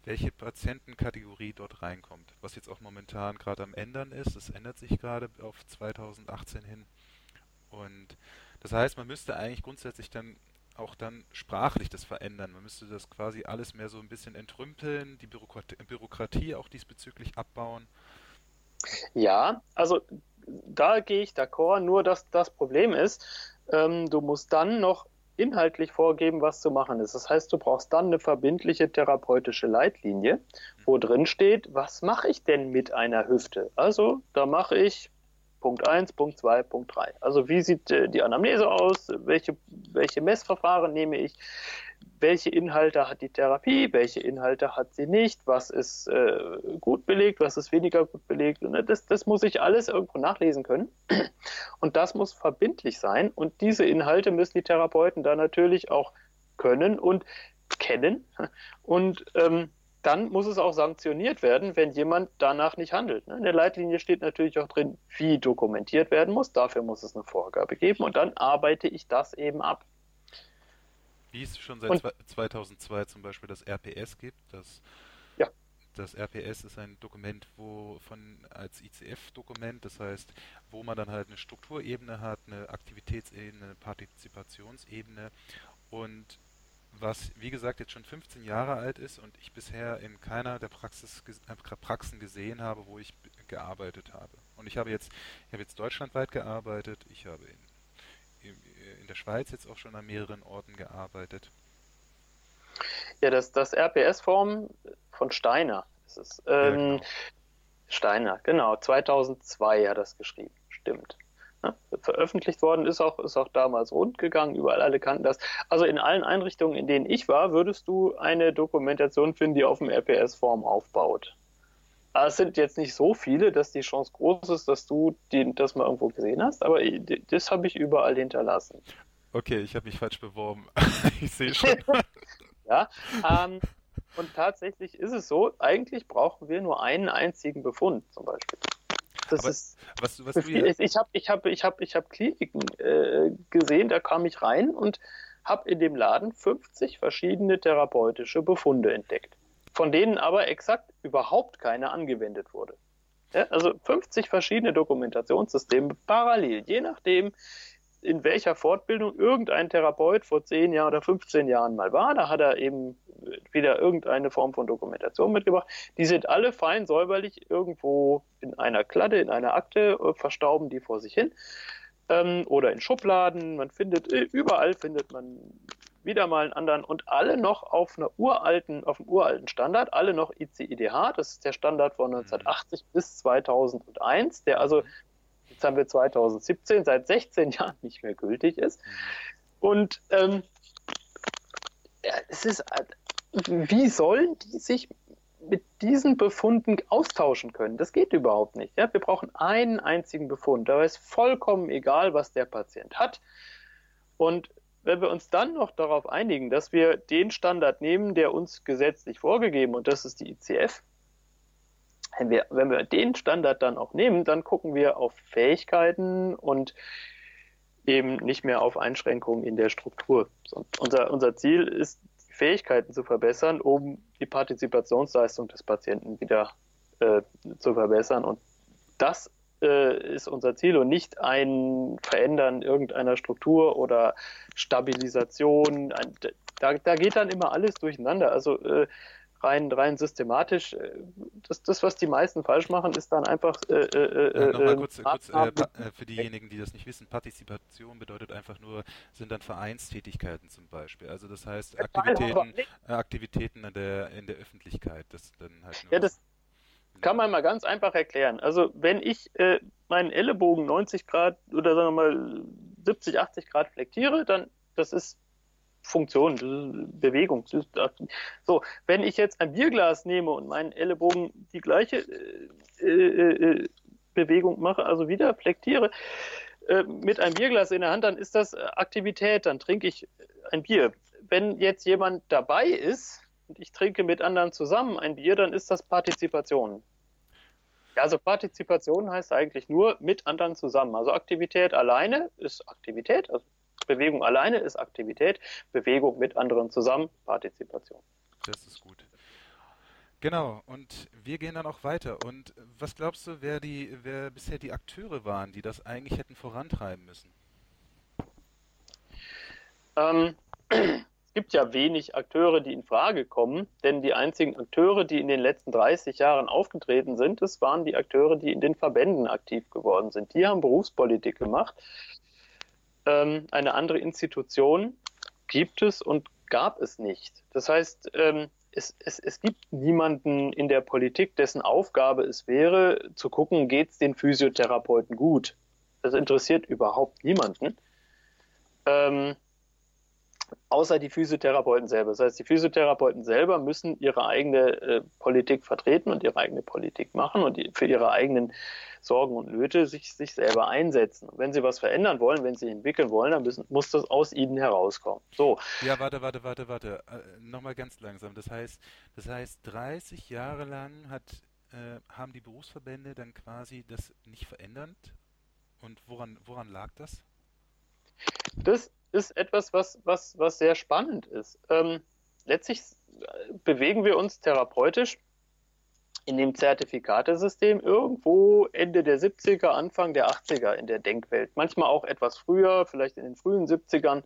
welche Patientenkategorie dort reinkommt. Was jetzt auch momentan gerade am ändern ist, es ändert sich gerade auf 2018 hin. Und das heißt, man müsste eigentlich grundsätzlich dann auch dann sprachlich das verändern. Man müsste das quasi alles mehr so ein bisschen entrümpeln, die Bürokratie, Bürokratie auch diesbezüglich abbauen. Ja, also da gehe ich d'accord, nur dass das Problem ist, ähm, du musst dann noch inhaltlich vorgeben, was zu machen ist. Das heißt, du brauchst dann eine verbindliche therapeutische Leitlinie, wo drin steht, was mache ich denn mit einer Hüfte? Also, da mache ich Punkt 1, Punkt 2, Punkt 3. Also, wie sieht äh, die Anamnese aus? Welche, welche Messverfahren nehme ich? Welche Inhalte hat die Therapie, welche Inhalte hat sie nicht, was ist äh, gut belegt, was ist weniger gut belegt. Ne, das, das muss ich alles irgendwo nachlesen können. Und das muss verbindlich sein. Und diese Inhalte müssen die Therapeuten dann natürlich auch können und kennen. Und ähm, dann muss es auch sanktioniert werden, wenn jemand danach nicht handelt. Ne? In der Leitlinie steht natürlich auch drin, wie dokumentiert werden muss. Dafür muss es eine Vorgabe geben und dann arbeite ich das eben ab. Wie es schon seit und, 2002 zum Beispiel das RPS gibt, das ja. Das RPS ist ein Dokument, wo von als ICF-Dokument, das heißt, wo man dann halt eine Strukturebene hat, eine Aktivitätsebene, eine Partizipationsebene und was, wie gesagt, jetzt schon 15 Jahre alt ist und ich bisher in keiner der Praxis, äh, Praxen gesehen habe, wo ich gearbeitet habe. Und ich habe jetzt, ich habe jetzt deutschlandweit gearbeitet, ich habe in in der Schweiz jetzt auch schon an mehreren Orten gearbeitet. Ja, das, das RPS-Form von Steiner ist es. Ähm, ja, genau. Steiner, genau. 2002 hat das geschrieben. Stimmt. Ja, veröffentlicht worden ist auch, ist auch damals rund gegangen, überall alle kannten das. Also in allen Einrichtungen, in denen ich war, würdest du eine Dokumentation finden, die auf dem RPS-Form aufbaut. Aber es sind jetzt nicht so viele, dass die Chance groß ist, dass du die, das mal irgendwo gesehen hast, aber das habe ich überall hinterlassen. Okay, ich habe mich falsch beworben. ich sehe schon. ja, ähm, und tatsächlich ist es so, eigentlich brauchen wir nur einen einzigen Befund zum Beispiel. Das Aber ist, was, was viel, ich habe ich hab, ich hab, ich hab Kliniken äh, gesehen, da kam ich rein und habe in dem Laden 50 verschiedene therapeutische Befunde entdeckt, von denen aber exakt überhaupt keine angewendet wurde. Ja, also 50 verschiedene Dokumentationssysteme parallel, je nachdem, in welcher Fortbildung irgendein Therapeut vor 10 Jahren oder 15 Jahren mal war. Da hat er eben wieder irgendeine Form von Dokumentation mitgebracht. Die sind alle fein säuberlich irgendwo in einer Kladde, in einer Akte, äh, verstauben die vor sich hin. Ähm, oder in Schubladen. Man findet, äh, überall findet man wieder mal einen anderen und alle noch auf einer uralten, auf einem uralten Standard, alle noch ICIDH, das ist der Standard von 1980 mhm. bis 2001, der also jetzt haben wir 2017, seit 16 Jahren nicht mehr gültig ist. Und ähm, ja, es ist, wie sollen die sich mit diesen Befunden austauschen können? Das geht überhaupt nicht. Ja? Wir brauchen einen einzigen Befund. Da ist vollkommen egal, was der Patient hat. Und wenn wir uns dann noch darauf einigen, dass wir den Standard nehmen, der uns gesetzlich vorgegeben, und das ist die ICF, wenn wir, wenn wir den Standard dann auch nehmen, dann gucken wir auf Fähigkeiten und eben nicht mehr auf Einschränkungen in der Struktur. Unser, unser Ziel ist, Fähigkeiten zu verbessern, um die Partizipationsleistung des Patienten wieder äh, zu verbessern. Und das äh, ist unser Ziel und nicht ein Verändern irgendeiner Struktur oder Stabilisation. Ein, da, da geht dann immer alles durcheinander. Also äh, rein, rein systematisch. Äh, das, das, was die meisten falsch machen, ist dann einfach. Äh, äh, ja, Nochmal kurz, kurz äh, für diejenigen, die das nicht wissen: Partizipation bedeutet einfach nur, sind dann Vereinstätigkeiten zum Beispiel. Also, das heißt, Aktivitäten, Aktivitäten in der, in der Öffentlichkeit. Das dann halt ja, das kann man mal ganz einfach erklären. Also, wenn ich äh, meinen Ellenbogen 90 Grad oder sagen wir mal 70, 80 Grad flektiere, dann das ist Funktion, Bewegung. So, wenn ich jetzt ein Bierglas nehme und meinen Ellenbogen die gleiche äh, äh, äh, Bewegung mache, also wieder flektiere, äh, mit einem Bierglas in der Hand, dann ist das Aktivität, dann trinke ich ein Bier. Wenn jetzt jemand dabei ist und ich trinke mit anderen zusammen ein Bier, dann ist das Partizipation. Also Partizipation heißt eigentlich nur mit anderen zusammen. Also Aktivität alleine ist Aktivität, also Bewegung alleine ist Aktivität, Bewegung mit anderen zusammen, Partizipation. Das ist gut. Genau, und wir gehen dann auch weiter. Und was glaubst du, wer, die, wer bisher die Akteure waren, die das eigentlich hätten vorantreiben müssen? Ähm, gibt ja wenig Akteure, die in Frage kommen, denn die einzigen Akteure, die in den letzten 30 Jahren aufgetreten sind, das waren die Akteure, die in den Verbänden aktiv geworden sind. Die haben Berufspolitik gemacht ähm, eine andere Institution gibt es und gab es nicht. Das heißt, ähm, es, es, es gibt niemanden in der Politik, dessen Aufgabe es wäre, zu gucken, geht es den Physiotherapeuten gut. Das interessiert überhaupt niemanden. Ähm, außer die Physiotherapeuten selber. Das heißt, die Physiotherapeuten selber müssen ihre eigene äh, Politik vertreten und ihre eigene Politik machen und die, für ihre eigenen Sorgen und Nöte sich, sich selber einsetzen. Und wenn sie was verändern wollen, wenn sie entwickeln wollen, dann müssen, muss das aus ihnen herauskommen. So. Ja, warte, warte, warte, warte. Äh, Nochmal ganz langsam. Das heißt, das heißt, 30 Jahre lang hat, äh, haben die Berufsverbände dann quasi das nicht verändert? Und woran, woran lag das? Das ist etwas, was, was, was sehr spannend ist. Ähm, letztlich bewegen wir uns therapeutisch in dem Zertifikatesystem irgendwo Ende der 70er, Anfang der 80er in der Denkwelt. Manchmal auch etwas früher, vielleicht in den frühen 70ern.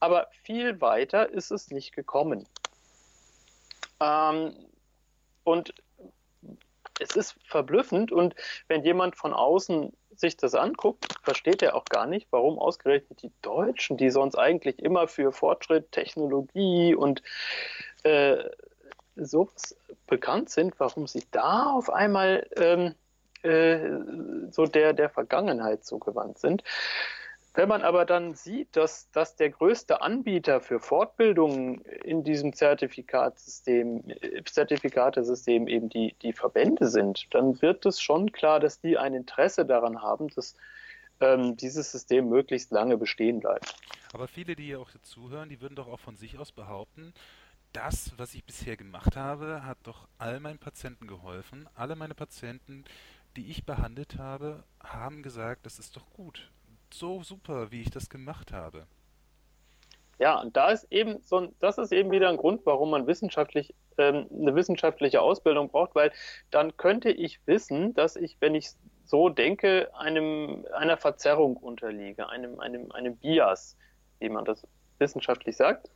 Aber viel weiter ist es nicht gekommen. Ähm, und es ist verblüffend und wenn jemand von außen sich das anguckt, versteht er auch gar nicht, warum ausgerechnet die Deutschen, die sonst eigentlich immer für Fortschritt, Technologie und äh, sowas bekannt sind, warum sie da auf einmal ähm, äh, so der, der Vergangenheit zugewandt sind. Wenn man aber dann sieht, dass, dass der größte Anbieter für Fortbildungen in diesem Zertifikatsystem, Zertifikatesystem eben die, die Verbände sind, dann wird es schon klar, dass die ein Interesse daran haben, dass ähm, dieses System möglichst lange bestehen bleibt. Aber viele, die hier auch zuhören, die würden doch auch von sich aus behaupten, das, was ich bisher gemacht habe, hat doch all meinen Patienten geholfen. Alle meine Patienten, die ich behandelt habe, haben gesagt, das ist doch gut. So super, wie ich das gemacht habe. Ja, und da ist eben so das ist eben wieder ein Grund, warum man wissenschaftlich ähm, eine wissenschaftliche Ausbildung braucht, weil dann könnte ich wissen, dass ich, wenn ich so denke, einem einer Verzerrung unterliege, einem einem einem Bias, wie man das wissenschaftlich sagt.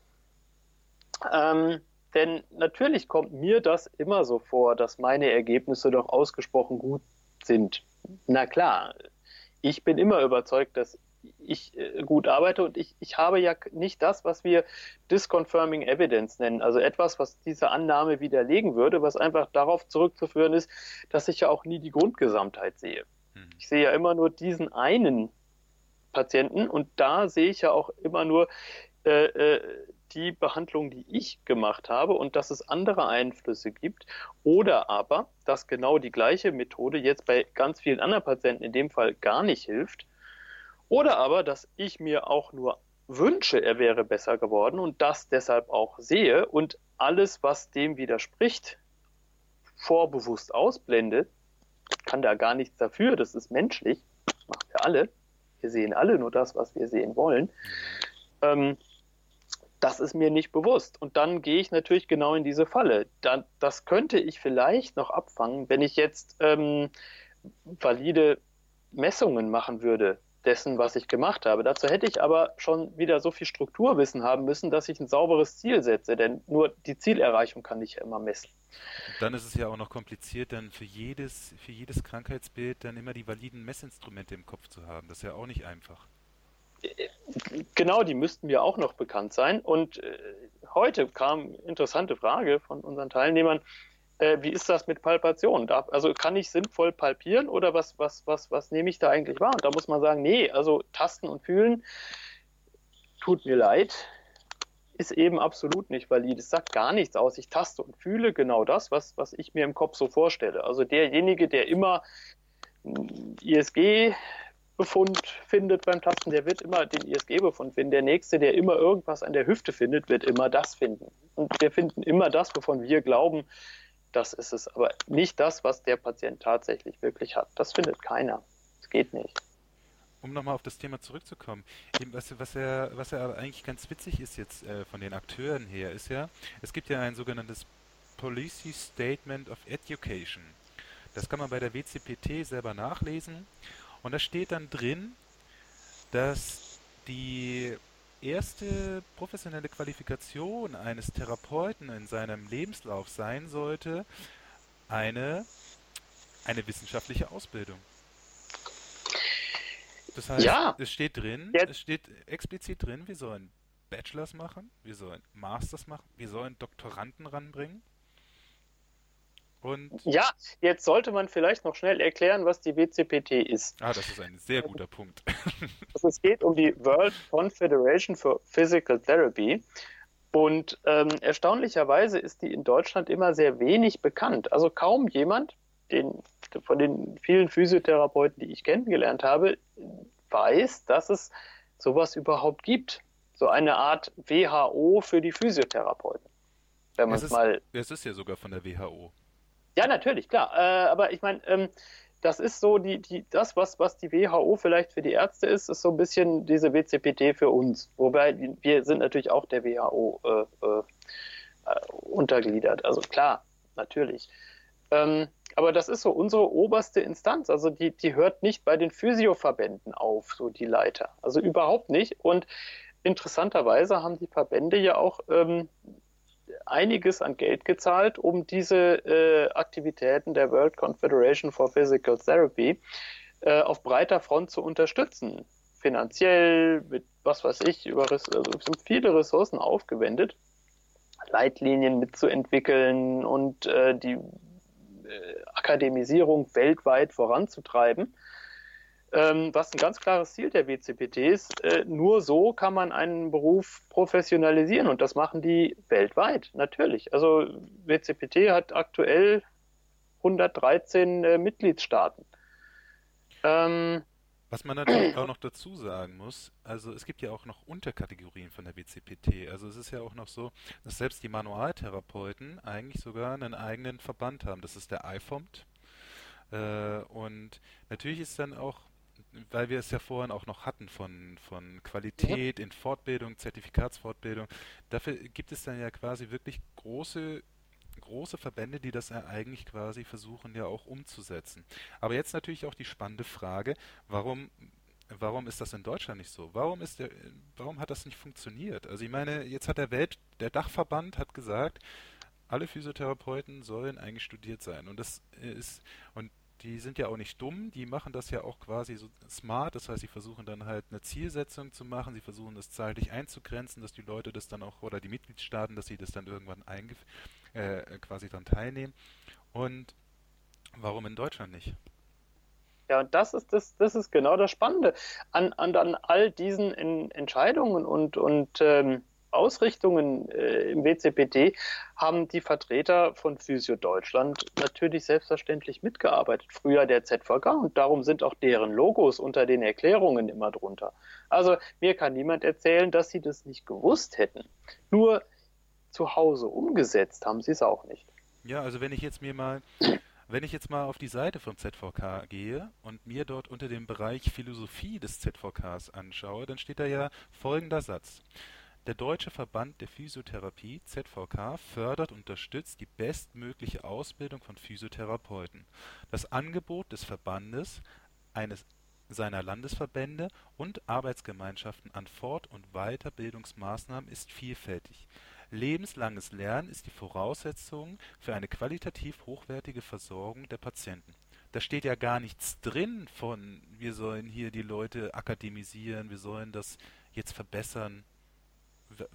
Ähm, denn natürlich kommt mir das immer so vor, dass meine Ergebnisse doch ausgesprochen gut sind. Na klar, ich bin immer überzeugt, dass ich äh, gut arbeite und ich, ich habe ja nicht das, was wir Disconfirming Evidence nennen, also etwas, was diese Annahme widerlegen würde, was einfach darauf zurückzuführen ist, dass ich ja auch nie die Grundgesamtheit sehe. Mhm. Ich sehe ja immer nur diesen einen Patienten und da sehe ich ja auch immer nur äh, äh, die Behandlung, die ich gemacht habe und dass es andere Einflüsse gibt oder aber, dass genau die gleiche Methode jetzt bei ganz vielen anderen Patienten in dem Fall gar nicht hilft oder aber, dass ich mir auch nur wünsche, er wäre besser geworden und das deshalb auch sehe und alles, was dem widerspricht, vorbewusst ausblende, kann da gar nichts dafür, das ist menschlich, das machen wir alle. Wir sehen alle nur das, was wir sehen wollen. Ähm, das ist mir nicht bewusst. Und dann gehe ich natürlich genau in diese Falle. Dann, das könnte ich vielleicht noch abfangen, wenn ich jetzt ähm, valide Messungen machen würde dessen, was ich gemacht habe. Dazu hätte ich aber schon wieder so viel Strukturwissen haben müssen, dass ich ein sauberes Ziel setze, denn nur die Zielerreichung kann ich ja immer messen. dann ist es ja auch noch kompliziert, dann für jedes, für jedes Krankheitsbild dann immer die validen Messinstrumente im Kopf zu haben. Das ist ja auch nicht einfach. Genau, die müssten mir auch noch bekannt sein. Und äh, heute kam interessante Frage von unseren Teilnehmern. Äh, wie ist das mit Palpation? Also kann ich sinnvoll palpieren oder was, was, was, was nehme ich da eigentlich wahr? Und da muss man sagen, nee, also tasten und fühlen, tut mir leid, ist eben absolut nicht valid. Es sagt gar nichts aus. Ich taste und fühle genau das, was, was ich mir im Kopf so vorstelle. Also derjenige, der immer ISG Befund findet beim Tasten, der wird immer den ISG-Befund finden. Der nächste, der immer irgendwas an der Hüfte findet, wird immer das finden. Und wir finden immer das, wovon wir glauben, das ist es. Aber nicht das, was der Patient tatsächlich wirklich hat. Das findet keiner. Das geht nicht. Um nochmal auf das Thema zurückzukommen, eben was, was, ja, was ja eigentlich ganz witzig ist jetzt äh, von den Akteuren her, ist ja, es gibt ja ein sogenanntes Policy Statement of Education. Das kann man bei der WCPT selber nachlesen. Und da steht dann drin, dass die erste professionelle Qualifikation eines Therapeuten in seinem Lebenslauf sein sollte, eine, eine wissenschaftliche Ausbildung. Das heißt, ja. es steht drin, Jetzt. es steht explizit drin, wir sollen Bachelors machen, wir sollen Masters machen, wir sollen Doktoranden ranbringen. Und ja, jetzt sollte man vielleicht noch schnell erklären, was die WCPT ist. Ah, das ist ein sehr guter Punkt. Also es geht um die World Confederation for Physical Therapy. Und ähm, erstaunlicherweise ist die in Deutschland immer sehr wenig bekannt. Also kaum jemand, den, von den vielen Physiotherapeuten, die ich kennengelernt habe, weiß, dass es sowas überhaupt gibt. So eine Art WHO für die Physiotherapeuten. Wenn man es mal. Es ist ja sogar von der WHO. Ja, natürlich, klar. Äh, aber ich meine, ähm, das ist so die, die, das, was, was die WHO vielleicht für die Ärzte ist, ist so ein bisschen diese WCPT für uns. Wobei wir sind natürlich auch der WHO äh, äh, untergliedert. Also klar, natürlich. Ähm, aber das ist so unsere oberste Instanz. Also die, die hört nicht bei den Physioverbänden auf, so die Leiter. Also überhaupt nicht. Und interessanterweise haben die Verbände ja auch ähm, einiges an Geld gezahlt, um diese äh, Aktivitäten der World Confederation for Physical Therapy äh, auf breiter Front zu unterstützen. Finanziell, mit was weiß ich, über also sind viele Ressourcen aufgewendet, Leitlinien mitzuentwickeln und äh, die äh, Akademisierung weltweit voranzutreiben ähm, was ein ganz klares Ziel der WCPT ist. Äh, nur so kann man einen Beruf professionalisieren und das machen die weltweit, natürlich. Also WCPT hat aktuell 113 äh, Mitgliedstaaten. Ähm, Was man natürlich auch noch dazu sagen muss, also es gibt ja auch noch Unterkategorien von der BCPT. Also es ist ja auch noch so, dass selbst die Manualtherapeuten eigentlich sogar einen eigenen Verband haben. Das ist der IFOMT. Äh, und natürlich ist dann auch, weil wir es ja vorhin auch noch hatten von, von Qualität in Fortbildung, Zertifikatsfortbildung, dafür gibt es dann ja quasi wirklich große große Verbände, die das eigentlich quasi versuchen ja auch umzusetzen. Aber jetzt natürlich auch die spannende Frage, warum warum ist das in Deutschland nicht so? Warum ist der warum hat das nicht funktioniert? Also ich meine, jetzt hat der Welt der Dachverband hat gesagt, alle Physiotherapeuten sollen eigentlich studiert sein und das ist und die sind ja auch nicht dumm, die machen das ja auch quasi so smart, das heißt, sie versuchen dann halt eine Zielsetzung zu machen, sie versuchen das zeitlich einzugrenzen, dass die Leute das dann auch, oder die Mitgliedstaaten, dass sie das dann irgendwann äh, quasi daran teilnehmen. Und warum in Deutschland nicht? Ja, und das ist das, das ist genau das Spannende an, an, an all diesen in, Entscheidungen und, und ähm, Ausrichtungen äh, im WCPT haben die Vertreter von Physio Deutschland natürlich selbstverständlich mitgearbeitet. Früher der ZVK und darum sind auch deren Logos unter den Erklärungen immer drunter. Also mir kann niemand erzählen, dass sie das nicht gewusst hätten. Nur zu Hause umgesetzt haben sie es auch nicht. Ja, also wenn ich jetzt mir mal, wenn ich jetzt mal auf die Seite vom ZVK gehe und mir dort unter dem Bereich Philosophie des ZVKs anschaue, dann steht da ja folgender Satz. Der Deutsche Verband der Physiotherapie (ZVK) fördert und unterstützt die bestmögliche Ausbildung von Physiotherapeuten. Das Angebot des Verbandes, eines seiner Landesverbände und Arbeitsgemeinschaften an Fort und Weiterbildungsmaßnahmen ist vielfältig Lebenslanges Lernen ist die Voraussetzung für eine qualitativ hochwertige Versorgung der Patienten. Da steht ja gar nichts drin von, wir sollen hier die Leute akademisieren, wir sollen das jetzt verbessern.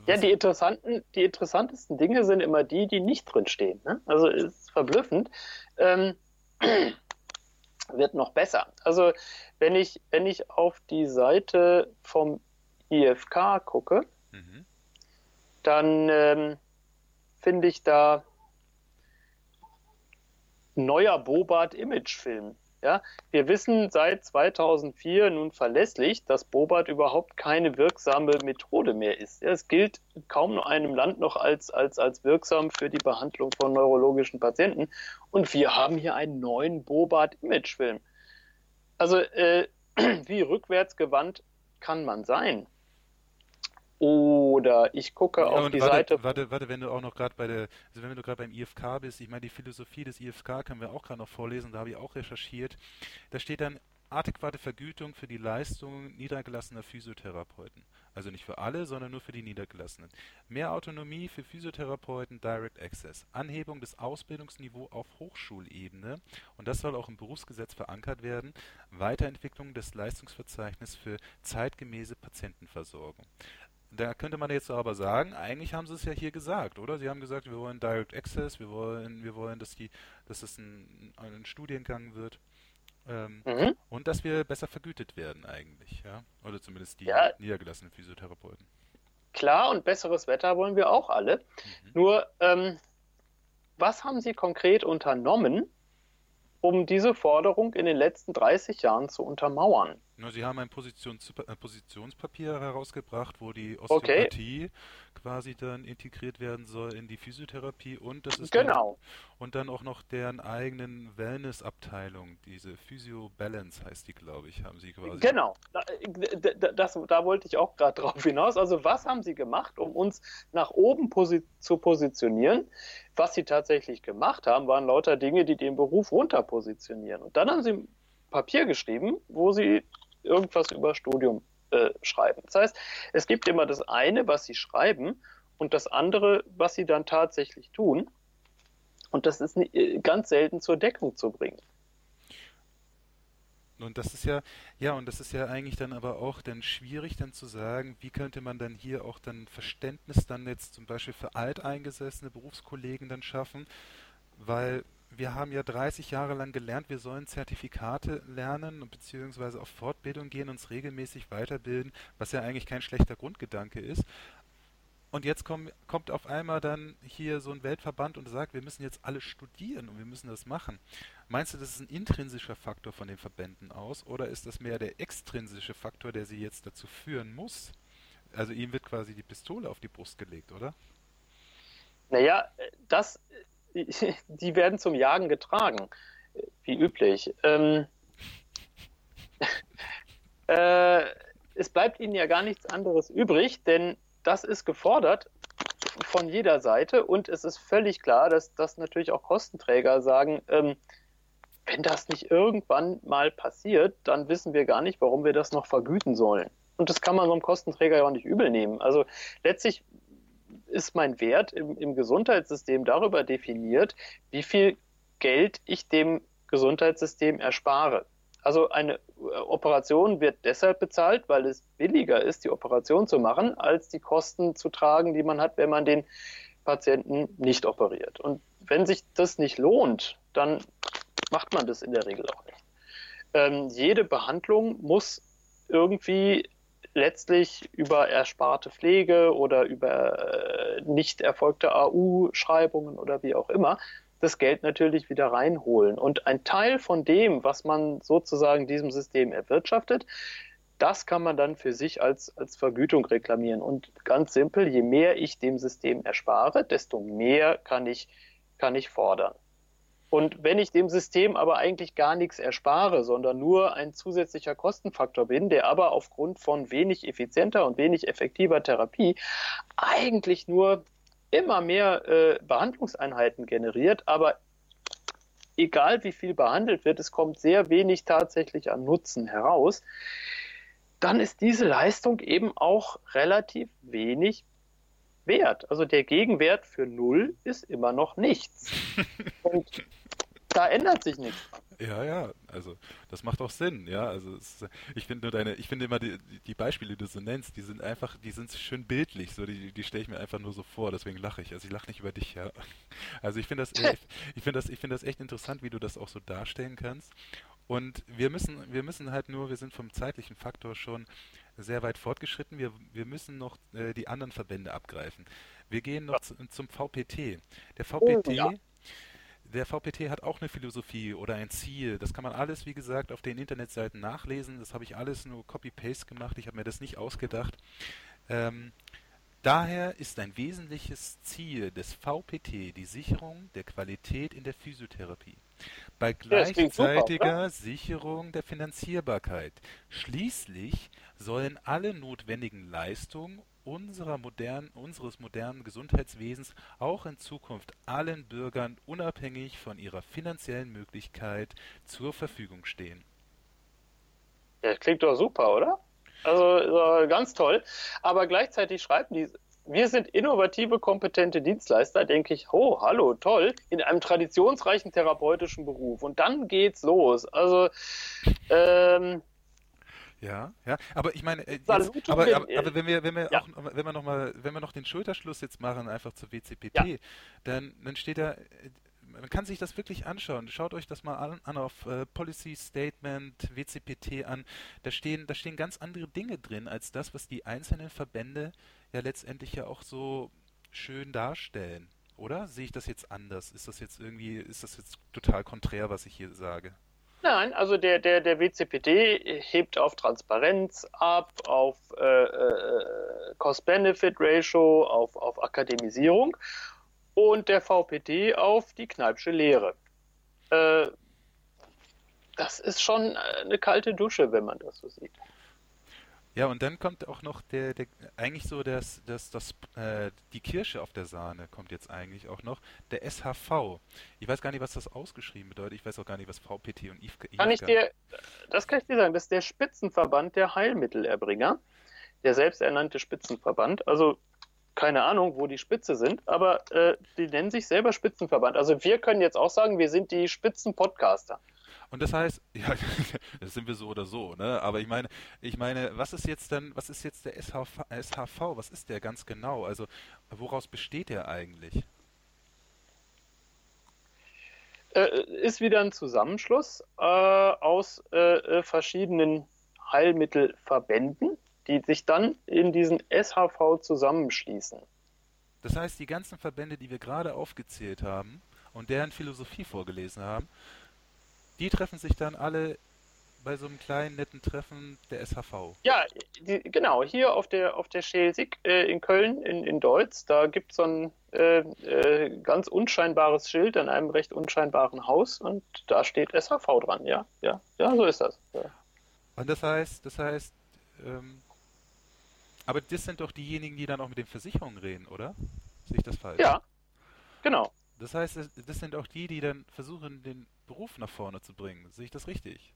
Ja, die interessanten, die interessantesten Dinge sind immer die, die nicht drin stehen. Ne? Also ist verblüffend. Ähm, wird noch besser. Also wenn ich, wenn ich auf die Seite vom IFK gucke, mhm dann ähm, finde ich da neuer Bobart-Imagefilm. Ja, wir wissen seit 2004 nun verlässlich, dass Bobat überhaupt keine wirksame Methode mehr ist. Ja, es gilt kaum einem Land noch als, als, als wirksam für die Behandlung von neurologischen Patienten. Und wir haben hier einen neuen Bobat-Imagefilm. Also, äh, wie rückwärtsgewandt kann man sein? Oder ich gucke ja, auf die warte, Seite. Warte, warte, wenn du auch noch gerade bei der, also wenn du gerade beim IFK bist, ich meine, die Philosophie des IFK können wir auch gerade noch vorlesen, da habe ich auch recherchiert. Da steht dann adäquate Vergütung für die Leistungen niedergelassener Physiotherapeuten. Also nicht für alle, sondern nur für die Niedergelassenen. Mehr Autonomie für Physiotherapeuten, Direct Access. Anhebung des Ausbildungsniveaus auf Hochschulebene. Und das soll auch im Berufsgesetz verankert werden. Weiterentwicklung des Leistungsverzeichnisses für zeitgemäße Patientenversorgung. Da könnte man jetzt aber sagen, eigentlich haben sie es ja hier gesagt, oder? Sie haben gesagt, wir wollen Direct Access, wir wollen, wir wollen, dass die, dass es ein, ein Studiengang wird. Ähm, mhm. Und dass wir besser vergütet werden eigentlich, ja. Oder zumindest die ja. niedergelassenen Physiotherapeuten. Klar, und besseres Wetter wollen wir auch alle. Mhm. Nur, ähm, was haben Sie konkret unternommen, um diese Forderung in den letzten 30 Jahren zu untermauern? Na, Sie haben ein Positions äh, Positionspapier herausgebracht, wo die Osteopathie okay. Quasi dann integriert werden soll in die Physiotherapie und das ist genau. Dann, und dann auch noch deren eigenen Wellness-Abteilung, diese Physio Balance heißt die, glaube ich, haben Sie quasi. Genau, da, äh, das, da wollte ich auch gerade drauf hinaus. Also was haben Sie gemacht, um uns nach oben posi zu positionieren? Was Sie tatsächlich gemacht haben, waren lauter Dinge, die den Beruf runter positionieren. Und dann haben Sie Papier geschrieben, wo sie irgendwas über Studium äh, schreiben. Das heißt, es gibt immer das eine, was sie schreiben und das andere, was sie dann tatsächlich tun. Und das ist äh, ganz selten zur Deckung zu bringen. Und das ist ja, ja, und das ist ja eigentlich dann aber auch dann schwierig dann zu sagen, wie könnte man dann hier auch dann Verständnis dann jetzt zum Beispiel für alteingesessene Berufskollegen dann schaffen, weil wir haben ja 30 Jahre lang gelernt, wir sollen Zertifikate lernen beziehungsweise auf Fortbildung gehen, uns regelmäßig weiterbilden, was ja eigentlich kein schlechter Grundgedanke ist. Und jetzt komm, kommt auf einmal dann hier so ein Weltverband und sagt, wir müssen jetzt alle studieren und wir müssen das machen. Meinst du, das ist ein intrinsischer Faktor von den Verbänden aus oder ist das mehr der extrinsische Faktor, der sie jetzt dazu führen muss? Also ihm wird quasi die Pistole auf die Brust gelegt, oder? Naja, das, die werden zum Jagen getragen, wie üblich. Ähm, äh, es bleibt ihnen ja gar nichts anderes übrig, denn das ist gefordert von jeder Seite und es ist völlig klar, dass, dass natürlich auch Kostenträger sagen, ähm, wenn das nicht irgendwann mal passiert, dann wissen wir gar nicht, warum wir das noch vergüten sollen. Und das kann man so einem Kostenträger ja auch nicht übel nehmen. Also letztlich ist mein Wert im, im Gesundheitssystem darüber definiert, wie viel Geld ich dem Gesundheitssystem erspare. Also eine äh, Operation wird deshalb bezahlt, weil es billiger ist, die Operation zu machen, als die Kosten zu tragen, die man hat, wenn man den Patienten nicht operiert. Und wenn sich das nicht lohnt, dann macht man das in der Regel auch nicht. Ähm, jede Behandlung muss irgendwie letztlich über ersparte Pflege oder über äh, nicht erfolgte AU-Schreibungen oder wie auch immer das Geld natürlich wieder reinholen. Und ein Teil von dem, was man sozusagen diesem System erwirtschaftet, das kann man dann für sich als, als Vergütung reklamieren. Und ganz simpel, je mehr ich dem System erspare, desto mehr kann ich, kann ich fordern. Und wenn ich dem System aber eigentlich gar nichts erspare, sondern nur ein zusätzlicher Kostenfaktor bin, der aber aufgrund von wenig effizienter und wenig effektiver Therapie eigentlich nur immer mehr äh, Behandlungseinheiten generiert, aber egal wie viel behandelt wird, es kommt sehr wenig tatsächlich an Nutzen heraus, dann ist diese Leistung eben auch relativ wenig wert. Also der Gegenwert für Null ist immer noch nichts. Und da ändert sich nichts. Ja, ja, also das macht auch Sinn, ja. Also es, ich finde nur deine, ich finde immer die, die Beispiele, die du so nennst, die sind einfach, die sind schön bildlich, so die, die stelle ich mir einfach nur so vor, deswegen lache ich. Also ich lache nicht über dich, ja. Also ich finde das, ich finde das, ich finde das echt interessant, wie du das auch so darstellen kannst. Und wir müssen, wir müssen halt nur, wir sind vom zeitlichen Faktor schon sehr weit fortgeschritten. Wir, wir müssen noch äh, die anderen Verbände abgreifen. Wir gehen noch zu, zum VPT. Der VPT, oh, ja der VPT hat auch eine Philosophie oder ein Ziel. Das kann man alles, wie gesagt, auf den Internetseiten nachlesen. Das habe ich alles nur Copy-Paste gemacht. Ich habe mir das nicht ausgedacht. Ähm, daher ist ein wesentliches Ziel des VPT die Sicherung der Qualität in der Physiotherapie. Bei gleichzeitiger super, Sicherung der Finanzierbarkeit. Schließlich sollen alle notwendigen Leistungen modernen, unseres modernen Gesundheitswesens auch in Zukunft allen Bürgern unabhängig von ihrer finanziellen Möglichkeit zur Verfügung stehen. Ja, klingt doch super, oder? Also ganz toll. Aber gleichzeitig schreiben die, wir sind innovative, kompetente Dienstleister, denke ich, oh, hallo, toll, in einem traditionsreichen therapeutischen Beruf. Und dann geht's los. Also, ähm, ja, ja, aber ich meine, äh, jetzt, aber, aber, aber, wenn wir, wenn wir ja. auch, wenn wir noch mal, wenn wir noch den Schulterschluss jetzt machen, einfach zur WCPT, ja. dann, dann steht da, äh, man kann sich das wirklich anschauen. Schaut euch das mal an, an auf äh, Policy Statement, WCPT an. Da stehen, da stehen ganz andere Dinge drin als das, was die einzelnen Verbände ja letztendlich ja auch so schön darstellen. Oder sehe ich das jetzt anders? Ist das jetzt irgendwie, ist das jetzt total konträr, was ich hier sage? Nein, also der, der, der WCPD hebt auf Transparenz ab, auf äh, äh, Cost-Benefit-Ratio, auf, auf Akademisierung und der VPD auf die Kneipsche Lehre. Äh, das ist schon eine kalte Dusche, wenn man das so sieht. Ja, und dann kommt auch noch der, der eigentlich so das, das, das, äh, die Kirsche auf der Sahne kommt jetzt eigentlich auch noch, der SHV. Ich weiß gar nicht, was das ausgeschrieben bedeutet. Ich weiß auch gar nicht, was VPT und IFK. Kann ich dir, das kann ich dir sagen, das ist der Spitzenverband der Heilmittelerbringer, der selbsternannte Spitzenverband. Also keine Ahnung, wo die Spitze sind, aber äh, die nennen sich selber Spitzenverband. Also wir können jetzt auch sagen, wir sind die Spitzenpodcaster. Und das heißt, ja, das sind wir so oder so, ne? Aber ich meine, ich meine, was ist jetzt dann, was ist jetzt der SHV, SHV? Was ist der ganz genau? Also woraus besteht der eigentlich? Äh, ist wieder ein Zusammenschluss äh, aus äh, äh verschiedenen Heilmittelverbänden, die sich dann in diesen SHV zusammenschließen. Das heißt, die ganzen Verbände, die wir gerade aufgezählt haben und deren Philosophie vorgelesen haben, die treffen sich dann alle bei so einem kleinen netten Treffen der SHV. Ja, die, genau, hier auf der auf der Schelsig äh, in Köln, in, in Deutz, da gibt es so ein äh, äh, ganz unscheinbares Schild an einem recht unscheinbaren Haus und da steht SHV dran, ja, ja, ja, so ist das. Ja. Und das heißt, das heißt, ähm, aber das sind doch diejenigen, die dann auch mit den Versicherungen reden, oder? Sehe ich das falsch? Ja, genau. Das heißt, das sind auch die, die dann versuchen, den Beruf nach vorne zu bringen. Sehe ich das richtig?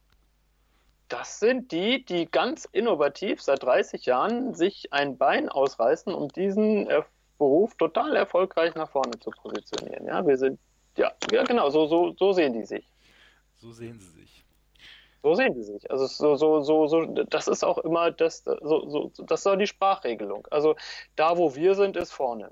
Das sind die, die ganz innovativ seit 30 Jahren sich ein Bein ausreißen, um diesen Beruf total erfolgreich nach vorne zu positionieren. Ja, wir sind, ja, ja genau, so, so, so sehen die sich. So sehen sie sich. So sehen die sich. Also so, so, so, so, das ist auch immer das, so, so, das ist auch die Sprachregelung. Also da, wo wir sind, ist vorne.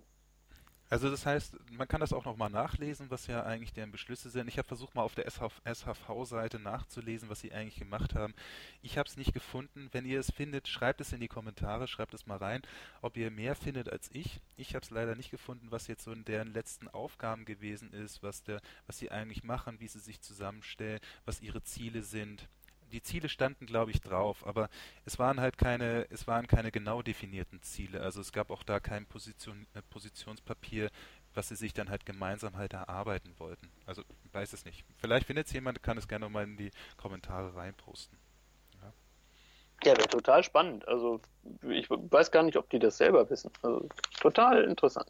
Also das heißt, man kann das auch nochmal nachlesen, was ja eigentlich deren Beschlüsse sind. Ich habe versucht mal auf der SHV-Seite nachzulesen, was sie eigentlich gemacht haben. Ich habe es nicht gefunden. Wenn ihr es findet, schreibt es in die Kommentare, schreibt es mal rein, ob ihr mehr findet als ich. Ich habe es leider nicht gefunden, was jetzt so in deren letzten Aufgaben gewesen ist, was, der, was sie eigentlich machen, wie sie sich zusammenstellen, was ihre Ziele sind die Ziele standen, glaube ich, drauf, aber es waren halt keine, es waren keine genau definierten Ziele. Also es gab auch da kein Position, äh, Positionspapier, was sie sich dann halt gemeinsam halt erarbeiten wollten. Also weiß es nicht. Vielleicht findet es jemand, kann es gerne mal in die Kommentare reinposten. Ja, wäre total spannend. Also ich weiß gar nicht, ob die das selber wissen. Also total interessant.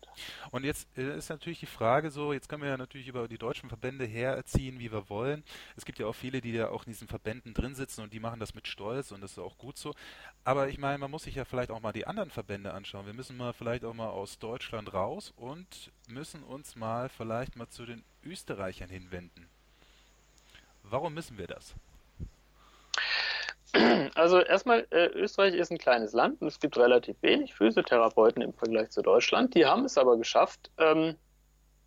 Und jetzt äh, ist natürlich die Frage so, jetzt können wir ja natürlich über die deutschen Verbände herziehen, wie wir wollen. Es gibt ja auch viele, die ja auch in diesen Verbänden drin sitzen und die machen das mit Stolz und das ist auch gut so. Aber ich meine, man muss sich ja vielleicht auch mal die anderen Verbände anschauen. Wir müssen mal vielleicht auch mal aus Deutschland raus und müssen uns mal vielleicht mal zu den Österreichern hinwenden. Warum müssen wir das? Also erstmal, äh, Österreich ist ein kleines Land und es gibt relativ wenig Physiotherapeuten im Vergleich zu Deutschland. Die haben es aber geschafft, ähm,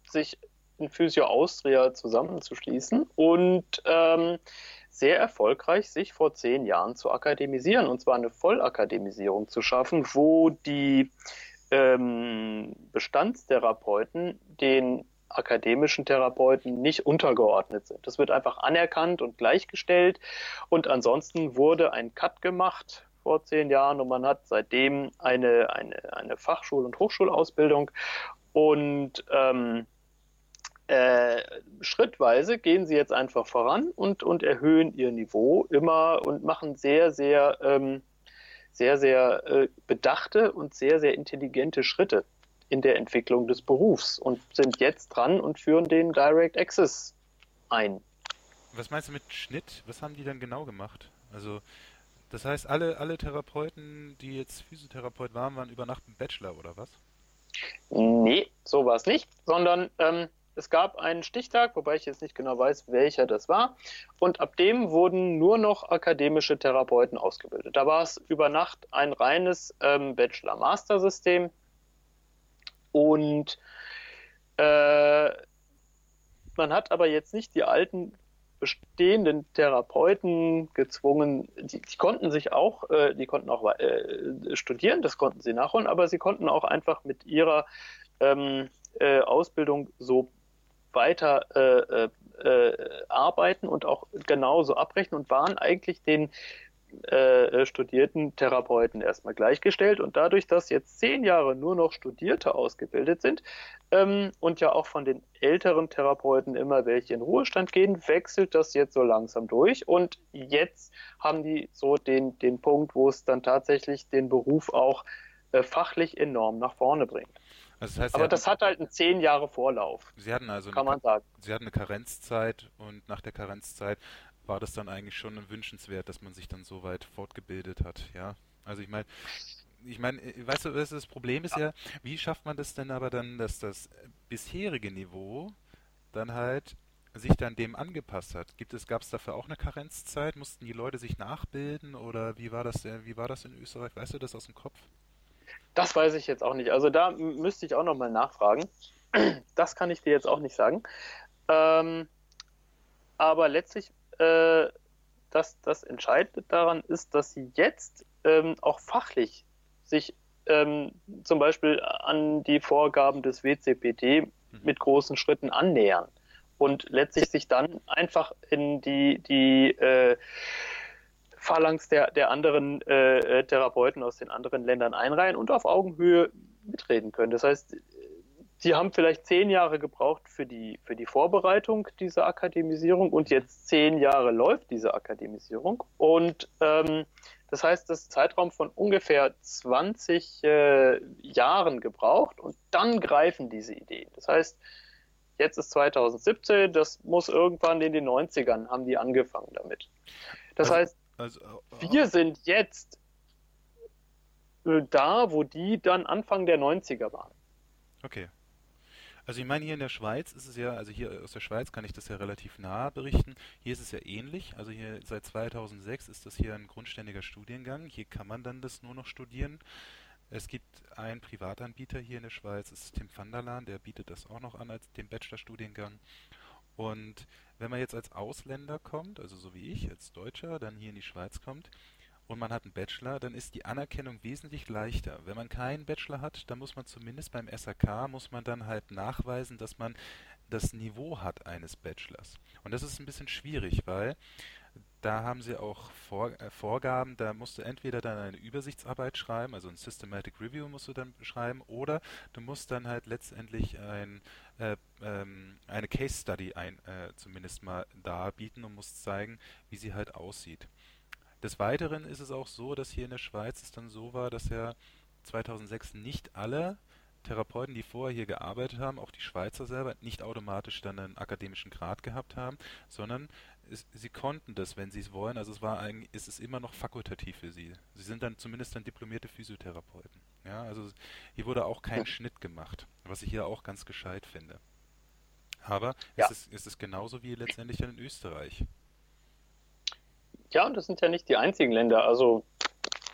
sich in Physio Austria zusammenzuschließen und ähm, sehr erfolgreich sich vor zehn Jahren zu akademisieren und zwar eine Vollakademisierung zu schaffen, wo die ähm, Bestandstherapeuten den akademischen Therapeuten nicht untergeordnet sind. Das wird einfach anerkannt und gleichgestellt. Und ansonsten wurde ein Cut gemacht vor zehn Jahren und man hat seitdem eine, eine, eine Fachschul- und Hochschulausbildung. Und ähm, äh, schrittweise gehen sie jetzt einfach voran und, und erhöhen ihr Niveau immer und machen sehr, sehr, ähm, sehr, sehr äh, bedachte und sehr, sehr intelligente Schritte in der Entwicklung des Berufs und sind jetzt dran und führen den Direct Access ein. Was meinst du mit Schnitt? Was haben die dann genau gemacht? Also, das heißt, alle, alle Therapeuten, die jetzt Physiotherapeut waren, waren über Nacht ein Bachelor oder was? Nee, so war es nicht, sondern ähm, es gab einen Stichtag, wobei ich jetzt nicht genau weiß, welcher das war. Und ab dem wurden nur noch akademische Therapeuten ausgebildet. Da war es über Nacht ein reines ähm, Bachelor-Master-System und äh, man hat aber jetzt nicht die alten bestehenden Therapeuten gezwungen, die, die konnten sich auch, äh, die konnten auch äh, studieren, das konnten sie nachholen, aber sie konnten auch einfach mit ihrer ähm, äh, Ausbildung so weiter äh, äh, arbeiten und auch genauso abrechnen und waren eigentlich den äh, studierten Therapeuten erstmal gleichgestellt. Und dadurch, dass jetzt zehn Jahre nur noch Studierte ausgebildet sind ähm, und ja auch von den älteren Therapeuten immer welche in Ruhestand gehen, wechselt das jetzt so langsam durch. Und jetzt haben die so den, den Punkt, wo es dann tatsächlich den Beruf auch äh, fachlich enorm nach vorne bringt. Also das heißt, Aber das hat halt einen zehn Jahre Vorlauf. Sie hatten also kann eine, man sagen. Sie hatten eine Karenzzeit und nach der Karenzzeit war das dann eigentlich schon wünschenswert, dass man sich dann so weit fortgebildet hat, ja. Also ich meine, ich meine, äh, weißt du, das Problem ist ja, wie schafft man das denn aber dann, dass das bisherige Niveau dann halt sich dann dem angepasst hat? Gibt es, gab es dafür auch eine Karenzzeit? Mussten die Leute sich nachbilden oder wie war das, wie war das in Österreich? Weißt du das aus dem Kopf? Das weiß ich jetzt auch nicht. Also da müsste ich auch nochmal nachfragen. Das kann ich dir jetzt auch nicht sagen. Ähm, aber letztlich äh, das, das Entscheidende daran ist, dass sie jetzt ähm, auch fachlich sich ähm, zum Beispiel an die Vorgaben des WCPT mhm. mit großen Schritten annähern und letztlich sich dann einfach in die, die äh, Phalanx der, der anderen äh, Therapeuten aus den anderen Ländern einreihen und auf Augenhöhe mitreden können. Das heißt, die haben vielleicht zehn Jahre gebraucht für die, für die Vorbereitung dieser Akademisierung und jetzt zehn Jahre läuft diese Akademisierung. Und ähm, das heißt, das ist ein Zeitraum von ungefähr 20 äh, Jahren gebraucht und dann greifen diese Ideen. Das heißt, jetzt ist 2017, das muss irgendwann in den 90ern haben die angefangen damit. Das also, heißt, also, äh, wir sind jetzt äh, da, wo die dann Anfang der 90er waren. Okay. Also ich meine, hier in der Schweiz ist es ja, also hier aus der Schweiz kann ich das ja relativ nah berichten. Hier ist es ja ähnlich. Also hier seit 2006 ist das hier ein grundständiger Studiengang. Hier kann man dann das nur noch studieren. Es gibt einen Privatanbieter hier in der Schweiz, das ist Tim van der Laan, der bietet das auch noch an als den Bachelorstudiengang. Und wenn man jetzt als Ausländer kommt, also so wie ich, als Deutscher, dann hier in die Schweiz kommt und man hat einen Bachelor, dann ist die Anerkennung wesentlich leichter. Wenn man keinen Bachelor hat, dann muss man zumindest beim SAK, muss man dann halt nachweisen, dass man das Niveau hat eines Bachelors. Und das ist ein bisschen schwierig, weil da haben sie auch Vor äh, Vorgaben, da musst du entweder dann eine Übersichtsarbeit schreiben, also ein Systematic Review musst du dann schreiben, oder du musst dann halt letztendlich ein, äh, ähm, eine Case Study ein, äh, zumindest mal darbieten und musst zeigen, wie sie halt aussieht. Des Weiteren ist es auch so, dass hier in der Schweiz es dann so war, dass ja 2006 nicht alle Therapeuten, die vorher hier gearbeitet haben, auch die Schweizer selber, nicht automatisch dann einen akademischen Grad gehabt haben, sondern es, sie konnten das, wenn sie es wollen. Also es war eigentlich, es ist immer noch fakultativ für sie. Sie sind dann zumindest dann diplomierte Physiotherapeuten. Ja, also hier wurde auch kein ja. Schnitt gemacht, was ich hier auch ganz gescheit finde. Aber ja. es, ist, es ist genauso wie letztendlich dann in Österreich. Ja, und das sind ja nicht die einzigen Länder. Also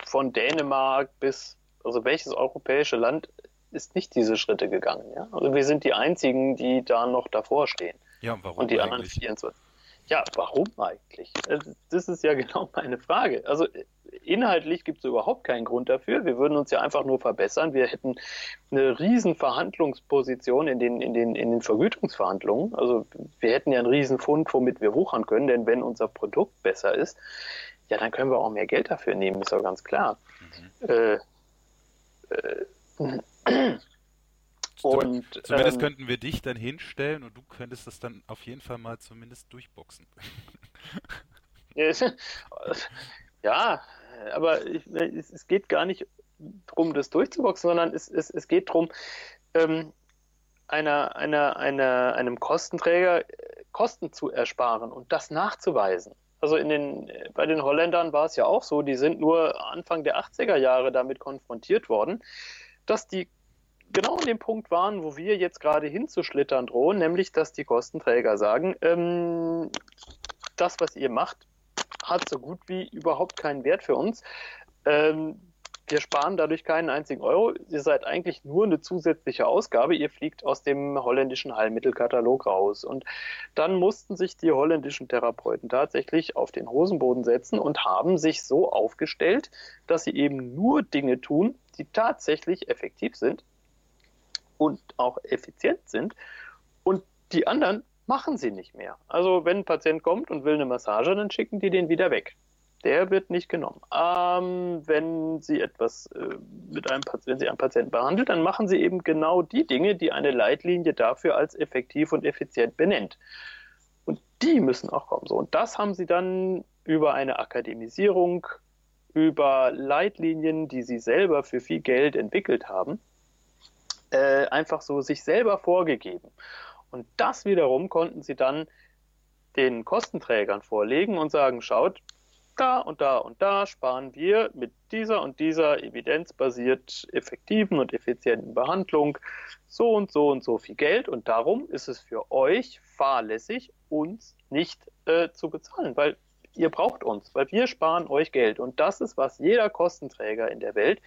von Dänemark bis, also welches europäische Land ist nicht diese Schritte gegangen. Ja? Also wir sind die einzigen, die da noch davor stehen. Ja, und warum? Und die eigentlich? anderen 24. Ja, warum eigentlich? Das ist ja genau meine Frage. Also inhaltlich gibt es überhaupt keinen Grund dafür. Wir würden uns ja einfach nur verbessern. Wir hätten eine riesen Verhandlungsposition in den, in den, in den Vergütungsverhandlungen. Also wir hätten ja einen riesen Fund, womit wir wuchern können, denn wenn unser Produkt besser ist, ja, dann können wir auch mehr Geld dafür nehmen, ist ja ganz klar. Mhm. Äh, äh, und, zumindest ähm, könnten wir dich dann hinstellen und du könntest das dann auf jeden Fall mal zumindest durchboxen. ja, aber ich, es, geht gar nicht darum, das durchzuboxen, sondern es, es, es geht darum, ähm, einer, einer, einer, einem Kostenträger äh, Kosten zu ersparen und das nachzuweisen. Also in den, bei den Holländern war es ja auch so, die sind nur Anfang der 80er Jahre damit konfrontiert worden, dass die genau an dem Punkt waren, wo wir jetzt gerade hinzuschlittern drohen, nämlich dass die Kostenträger sagen, ähm, das, was ihr macht, hat so gut wie überhaupt keinen Wert für uns. Ähm, wir sparen dadurch keinen einzigen Euro. Ihr seid eigentlich nur eine zusätzliche Ausgabe. Ihr fliegt aus dem holländischen Heilmittelkatalog raus. Und dann mussten sich die holländischen Therapeuten tatsächlich auf den Hosenboden setzen und haben sich so aufgestellt, dass sie eben nur Dinge tun, die tatsächlich effektiv sind und auch effizient sind. Und die anderen machen sie nicht mehr. Also wenn ein Patient kommt und will eine Massage, dann schicken die den wieder weg. Der wird nicht genommen. Ähm, wenn Sie etwas äh, mit einem wenn Sie einen Patienten behandeln, dann machen Sie eben genau die Dinge, die eine Leitlinie dafür als effektiv und effizient benennt. Und die müssen auch kommen. So und das haben Sie dann über eine Akademisierung, über Leitlinien, die Sie selber für viel Geld entwickelt haben, äh, einfach so sich selber vorgegeben. Und das wiederum konnten sie dann den Kostenträgern vorlegen und sagen, schaut, da und da und da sparen wir mit dieser und dieser evidenzbasiert effektiven und effizienten Behandlung so und so und so viel Geld und darum ist es für euch fahrlässig, uns nicht äh, zu bezahlen, weil ihr braucht uns, weil wir sparen euch Geld und das ist, was jeder Kostenträger in der Welt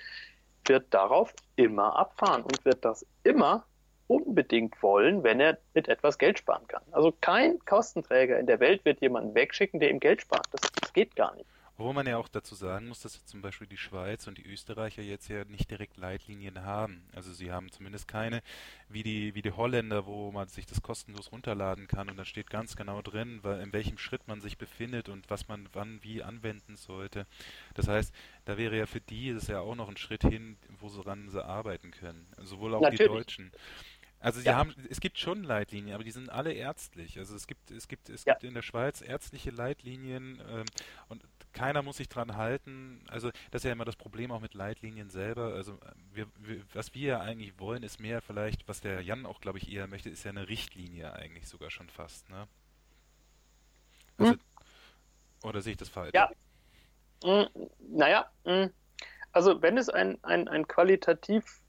wird darauf immer abfahren und wird das immer unbedingt wollen, wenn er mit etwas Geld sparen kann. Also kein Kostenträger in der Welt wird jemanden wegschicken, der ihm Geld spart. Das, das geht gar nicht. Wo man ja auch dazu sagen muss, dass zum Beispiel die Schweiz und die Österreicher jetzt ja nicht direkt Leitlinien haben. Also sie haben zumindest keine, wie die, wie die Holländer, wo man sich das kostenlos runterladen kann und da steht ganz genau drin, in welchem Schritt man sich befindet und was man wann wie anwenden sollte. Das heißt, da wäre ja für die das ja auch noch ein Schritt hin, woran sie arbeiten können. Sowohl auch Natürlich. die Deutschen. Also sie ja. haben, es gibt schon Leitlinien, aber die sind alle ärztlich. Also es gibt, es gibt, es ja. gibt in der Schweiz ärztliche Leitlinien ähm, und keiner muss sich dran halten. Also das ist ja immer das Problem auch mit Leitlinien selber. Also wir, wir, was wir ja eigentlich wollen, ist mehr vielleicht, was der Jan auch, glaube ich, eher möchte, ist ja eine Richtlinie eigentlich sogar schon fast. Ne? Also, hm. Oder sehe ich das falsch? Ja. Hm, naja, hm. also wenn es ein, ein, ein qualitativ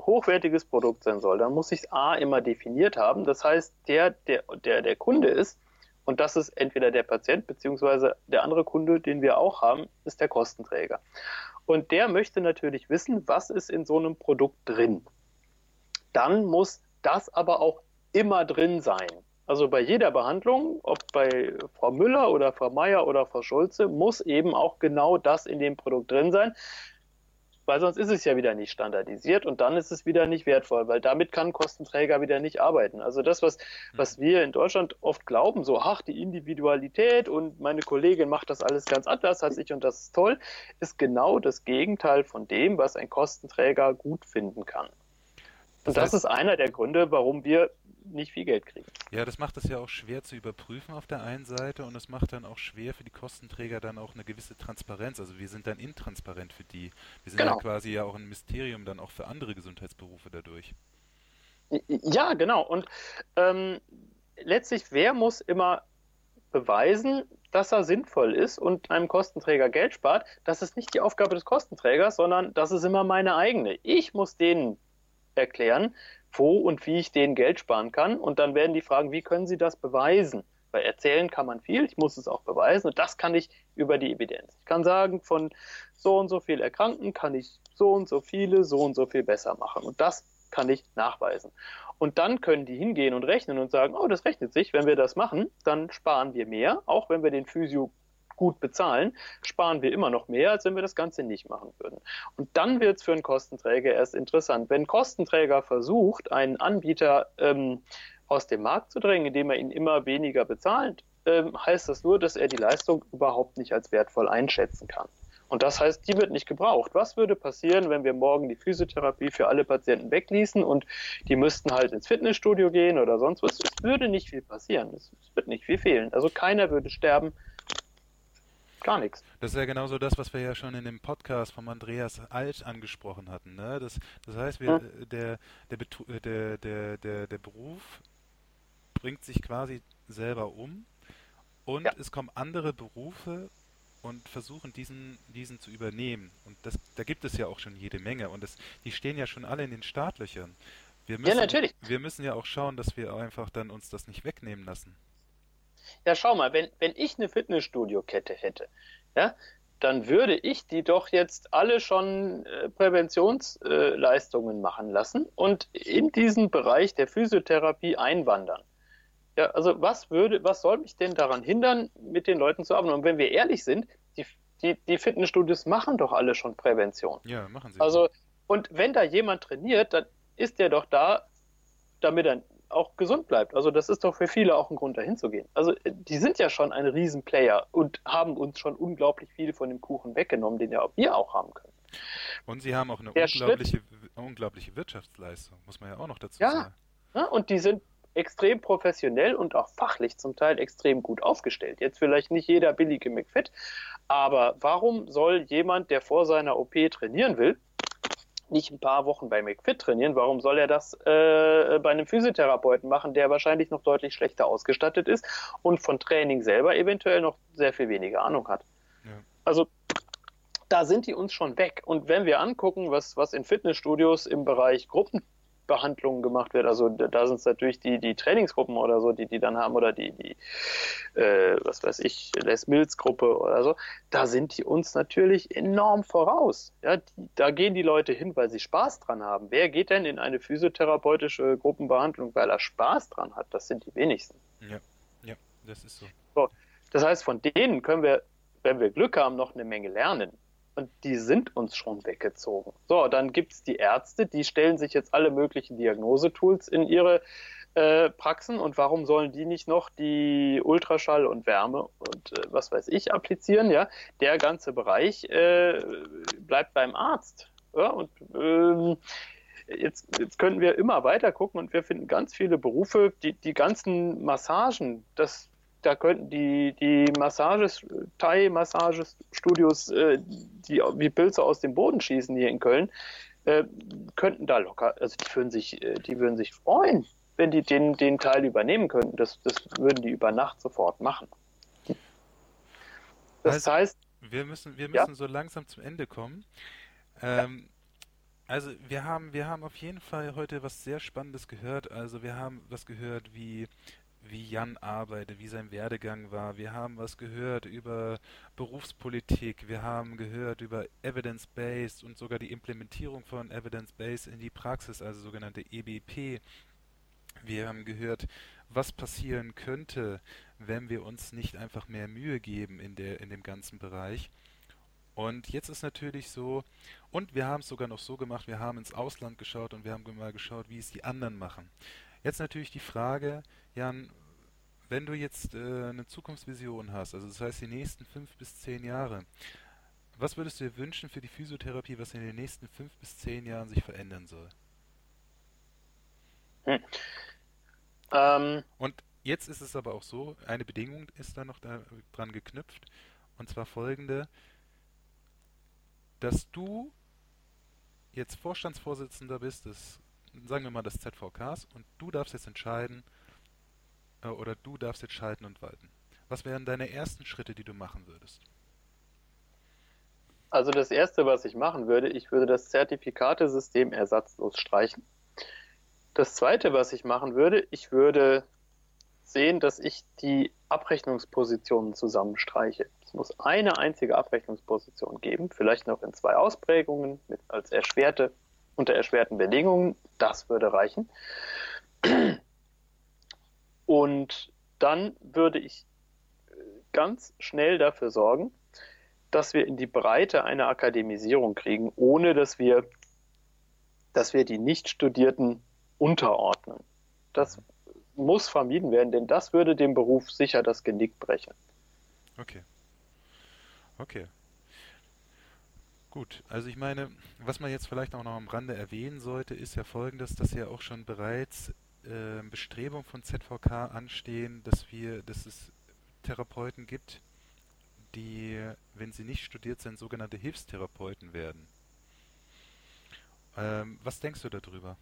hochwertiges Produkt sein soll, dann muss ich es A immer definiert haben. Das heißt, der, der, der, der Kunde ist, und das ist entweder der Patient beziehungsweise der andere Kunde, den wir auch haben, ist der Kostenträger. Und der möchte natürlich wissen, was ist in so einem Produkt drin. Dann muss das aber auch immer drin sein. Also bei jeder Behandlung, ob bei Frau Müller oder Frau Meier oder Frau Schulze, muss eben auch genau das in dem Produkt drin sein weil sonst ist es ja wieder nicht standardisiert und dann ist es wieder nicht wertvoll, weil damit kann Kostenträger wieder nicht arbeiten. Also das, was, mhm. was wir in Deutschland oft glauben, so, ach, die Individualität und meine Kollegin macht das alles ganz anders als ich und das ist toll, ist genau das Gegenteil von dem, was ein Kostenträger gut finden kann. Und das, ist einer der Gründe, warum wir nicht viel Geld kriegen. Ja, das macht es ja auch schwer zu überprüfen auf der einen Seite und es macht dann auch schwer für die Kostenträger dann auch eine gewisse Transparenz. Also wir sind dann intransparent für die. Wir sind genau. ja quasi ja auch ein Mysterium dann auch für andere Gesundheitsberufe dadurch. Ja, genau. Und ähm, letztlich, wer muss immer beweisen, dass er sinnvoll ist und einem Kostenträger Geld spart? Das ist nicht die Aufgabe des Kostenträgers, sondern das ist immer meine eigene. Ich muss denen erklären, wo und wie ich denen Geld sparen kann. Und dann werden die fragen, wie können Sie das beweisen? Weil erzählen kann man viel, ich muss es auch beweisen und das kann ich über die Evidenz. Ich kann sagen, von so und so viel Erkrankten kann ich so und so viele, so und so viel besser machen. Und das kann ich nachweisen. Und dann können die hingehen und rechnen und sagen, oh, das rechnet sich, wenn wir das machen, dann sparen wir mehr, auch wenn wir den Physio gut bezahlen, sparen wir immer noch mehr, als wenn wir das Ganze nicht machen würden. Und dann wird es für einen Kostenträger erst interessant. Wenn ein Kostenträger versucht, einen Anbieter ähm, aus dem Markt zu drängen, indem er ihn immer weniger bezahlt, ähm, heißt das nur, dass er die Leistung überhaupt nicht als wertvoll einschätzen kann. Und das heißt, die wird nicht gebraucht. Was würde passieren, wenn wir morgen die Physiotherapie für alle Patienten wegließen und die müssten halt ins Fitnessstudio gehen oder sonst was? Es würde nicht viel passieren. Es wird nicht viel fehlen. Also keiner würde sterben, Gar nichts. Das ist ja genauso das, was wir ja schon in dem Podcast von Andreas Alt angesprochen hatten. Ne? Das, das heißt, wir, hm. der, der, der, der, der, der Beruf bringt sich quasi selber um und ja. es kommen andere Berufe und versuchen diesen, diesen zu übernehmen. Und das, da gibt es ja auch schon jede Menge und das, die stehen ja schon alle in den Startlöchern. Wir müssen, ja, natürlich. Wir müssen ja auch schauen, dass wir einfach dann uns das nicht wegnehmen lassen. Ja, schau mal, wenn, wenn ich eine Fitnessstudio-Kette hätte, ja, dann würde ich die doch jetzt alle schon äh, Präventionsleistungen äh, machen lassen und in diesen Bereich der Physiotherapie einwandern. Ja, also was würde, was soll mich denn daran hindern, mit den Leuten zu arbeiten? Und wenn wir ehrlich sind, die, die, die Fitnessstudios machen doch alle schon Prävention. Ja, machen sie. Also, und wenn da jemand trainiert, dann ist der doch da, damit er auch gesund bleibt. Also das ist doch für viele auch ein Grund, dahin zu gehen. Also die sind ja schon ein Riesenplayer und haben uns schon unglaublich viel von dem Kuchen weggenommen, den ja auch wir auch haben können. Und sie haben auch eine unglaubliche, unglaubliche Wirtschaftsleistung, muss man ja auch noch dazu ja, sagen. Ja, und die sind extrem professionell und auch fachlich zum Teil extrem gut aufgestellt. Jetzt vielleicht nicht jeder billige McFit, aber warum soll jemand, der vor seiner OP trainieren will, nicht ein paar Wochen bei McFit trainieren, warum soll er das äh, bei einem Physiotherapeuten machen, der wahrscheinlich noch deutlich schlechter ausgestattet ist und von Training selber eventuell noch sehr viel weniger Ahnung hat? Ja. Also da sind die uns schon weg. Und wenn wir angucken, was, was in Fitnessstudios im Bereich Gruppen Behandlungen gemacht wird. Also da sind es natürlich die, die Trainingsgruppen oder so, die die dann haben oder die, die äh, was weiß ich, Les Mills Gruppe oder so. Da sind die uns natürlich enorm voraus. Ja, die, da gehen die Leute hin, weil sie Spaß dran haben. Wer geht denn in eine physiotherapeutische Gruppenbehandlung, weil er Spaß dran hat? Das sind die wenigsten. Ja, ja, das ist so. so das heißt, von denen können wir wenn wir Glück haben, noch eine Menge lernen. Und die sind uns schon weggezogen. So, dann gibt es die Ärzte, die stellen sich jetzt alle möglichen Diagnosetools in ihre äh, Praxen und warum sollen die nicht noch die Ultraschall und Wärme und äh, was weiß ich applizieren? Ja, der ganze Bereich äh, bleibt beim Arzt. Ja, und ähm, jetzt, jetzt könnten wir immer weiter gucken und wir finden ganz viele Berufe, die, die ganzen Massagen, das, da könnten die, die Massages, Thai-Massagestudios, äh, die wie Pilze aus dem Boden schießen hier in Köln, äh, könnten da locker, also die würden sich, äh, die würden sich freuen, wenn die den, den Teil übernehmen könnten. Das, das würden die über Nacht sofort machen. Das also, heißt, wir müssen, wir müssen ja? so langsam zum Ende kommen. Ähm, also wir haben, wir haben auf jeden Fall heute was sehr Spannendes gehört. Also wir haben was gehört, wie wie Jan arbeitet, wie sein Werdegang war. Wir haben was gehört über Berufspolitik. Wir haben gehört über Evidence-Based und sogar die Implementierung von Evidence-Based in die Praxis, also sogenannte EBP. Wir haben gehört, was passieren könnte, wenn wir uns nicht einfach mehr Mühe geben in, der, in dem ganzen Bereich. Und jetzt ist natürlich so, und wir haben es sogar noch so gemacht, wir haben ins Ausland geschaut und wir haben mal geschaut, wie es die anderen machen. Jetzt natürlich die Frage, Jan, wenn du jetzt äh, eine Zukunftsvision hast, also das heißt die nächsten fünf bis zehn Jahre, was würdest du dir wünschen für die Physiotherapie, was in den nächsten fünf bis zehn Jahren sich verändern soll? Hm. Ähm. Und jetzt ist es aber auch so, eine Bedingung ist da noch dran geknüpft, und zwar folgende, dass du jetzt Vorstandsvorsitzender bist des, sagen wir mal, des ZVKs und du darfst jetzt entscheiden, äh, oder du darfst jetzt schalten und walten. Was wären deine ersten Schritte, die du machen würdest? Also das Erste, was ich machen würde, ich würde das Zertifikatesystem ersatzlos streichen. Das Zweite, was ich machen würde, ich würde sehen, dass ich die Abrechnungspositionen zusammenstreiche. Es muss eine einzige Abrechnungsposition geben, vielleicht noch in zwei Ausprägungen mit, als erschwerte, unter erschwerten Bedingungen. Das würde reichen. Und dann würde ich ganz schnell dafür sorgen, dass wir in die Breite eine Akademisierung kriegen, ohne dass wir, dass wir die Nicht-Studierten unterordnen. Das muss vermieden werden, denn das würde dem Beruf sicher das Genick brechen. Okay. Okay. Gut, also ich meine, was man jetzt vielleicht auch noch am Rande erwähnen sollte, ist ja folgendes, dass ja auch schon bereits äh, Bestrebungen von ZVK anstehen, dass wir, dass es Therapeuten gibt, die, wenn sie nicht studiert sind, sogenannte Hilfstherapeuten werden. Ähm, was denkst du darüber?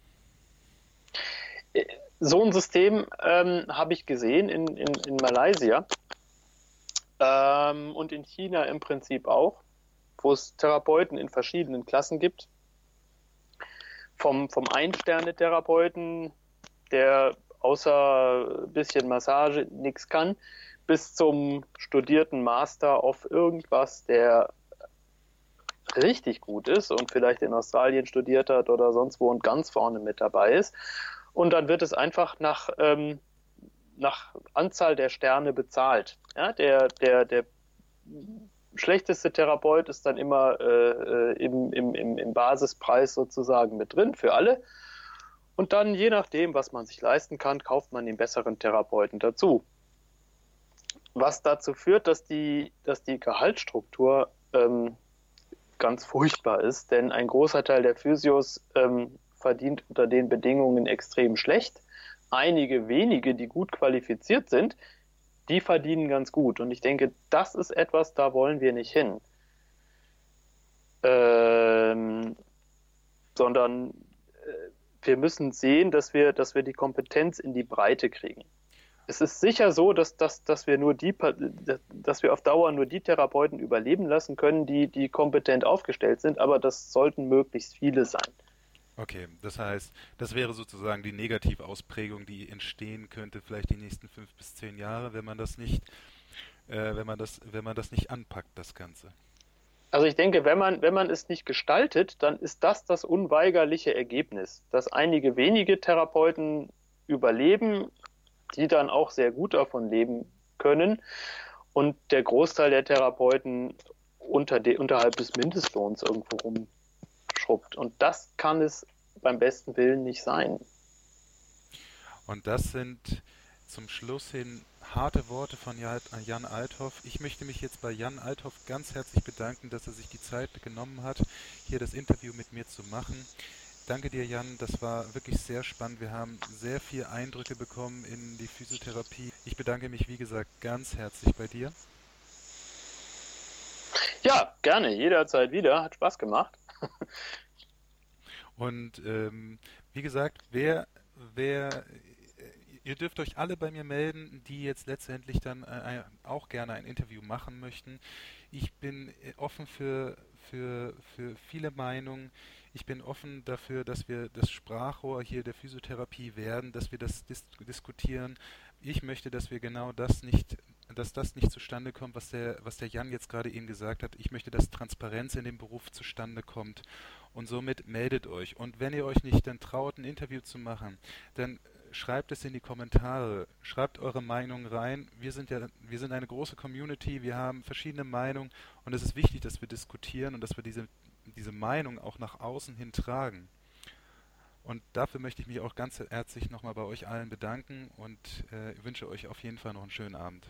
so ein System ähm, habe ich gesehen in, in, in Malaysia ähm, und in China im Prinzip auch, wo es Therapeuten in verschiedenen Klassen gibt. Vom, vom Ein-Sterne-Therapeuten, der außer ein bisschen Massage nichts kann, bis zum studierten Master auf irgendwas, der richtig gut ist und vielleicht in Australien studiert hat oder sonst wo und ganz vorne mit dabei ist und dann wird es einfach nach, ähm, nach Anzahl der Sterne bezahlt. Ja, der, der, der schlechteste Therapeut ist dann immer äh, äh, im, im, im, im Basispreis sozusagen mit drin für alle. Und dann, je nachdem, was man sich leisten kann, kauft man den besseren Therapeuten dazu. Was dazu führt, dass die, dass die Gehaltsstruktur ähm, ganz furchtbar ist, denn ein großer Teil der Physios ähm, verdient unter den Bedingungen extrem schlecht. Einige wenige, die gut qualifiziert sind, die verdienen ganz gut. Und ich denke, das ist etwas, da wollen wir nicht hin. Ähm, sondern äh, wir müssen sehen, dass wir, dass wir die Kompetenz in die Breite kriegen. Es ist sicher so, dass, dass, dass wir nur die, dass wir auf Dauer nur die Therapeuten überleben lassen können, die, die kompetent aufgestellt sind, aber das sollten möglichst viele sein. Okay, das heißt, das wäre sozusagen die Negativausprägung, die entstehen könnte, vielleicht die nächsten fünf bis zehn Jahre, wenn man das nicht, äh, wenn man das, wenn man das nicht anpackt, das Ganze. Also ich denke, wenn man, wenn man es nicht gestaltet, dann ist das das unweigerliche Ergebnis, dass einige wenige Therapeuten überleben, die dann auch sehr gut davon leben können und der Großteil der Therapeuten unter de, unterhalb des Mindestlohns irgendwo rumschrubbt. Und das kann es beim besten Willen nicht sein. Und das sind zum Schluss hin harte Worte von Jan Althoff. Ich möchte mich jetzt bei Jan Althoff ganz herzlich bedanken, dass er sich die Zeit genommen hat, hier das Interview mit mir zu machen. Danke dir, Jan. Das war wirklich sehr spannend. Wir haben sehr viele Eindrücke bekommen in die Physiotherapie. Ich bedanke mich, wie gesagt, ganz herzlich bei dir. Ja, gerne. Jederzeit wieder. Hat Spaß gemacht. Und ähm, wie gesagt, wer, wer Ihr dürft euch alle bei mir melden, die jetzt letztendlich dann äh, auch gerne ein Interview machen möchten. Ich bin äh, offen für, für, für viele Meinungen. Ich bin offen dafür, dass wir das Sprachrohr hier der Physiotherapie werden, dass wir das dis diskutieren. Ich möchte, dass wir genau das nicht, dass das nicht zustande kommt, was der, was der Jan jetzt gerade eben gesagt hat. Ich möchte, dass Transparenz in dem Beruf zustande kommt. Und somit meldet euch. Und wenn ihr euch nicht dann traut, ein Interview zu machen, dann schreibt es in die Kommentare, schreibt eure Meinung rein. Wir sind ja, wir sind eine große Community, wir haben verschiedene Meinungen und es ist wichtig, dass wir diskutieren und dass wir diese, diese Meinung auch nach außen hin tragen. Und dafür möchte ich mich auch ganz herzlich nochmal bei euch allen bedanken und äh, wünsche euch auf jeden Fall noch einen schönen Abend.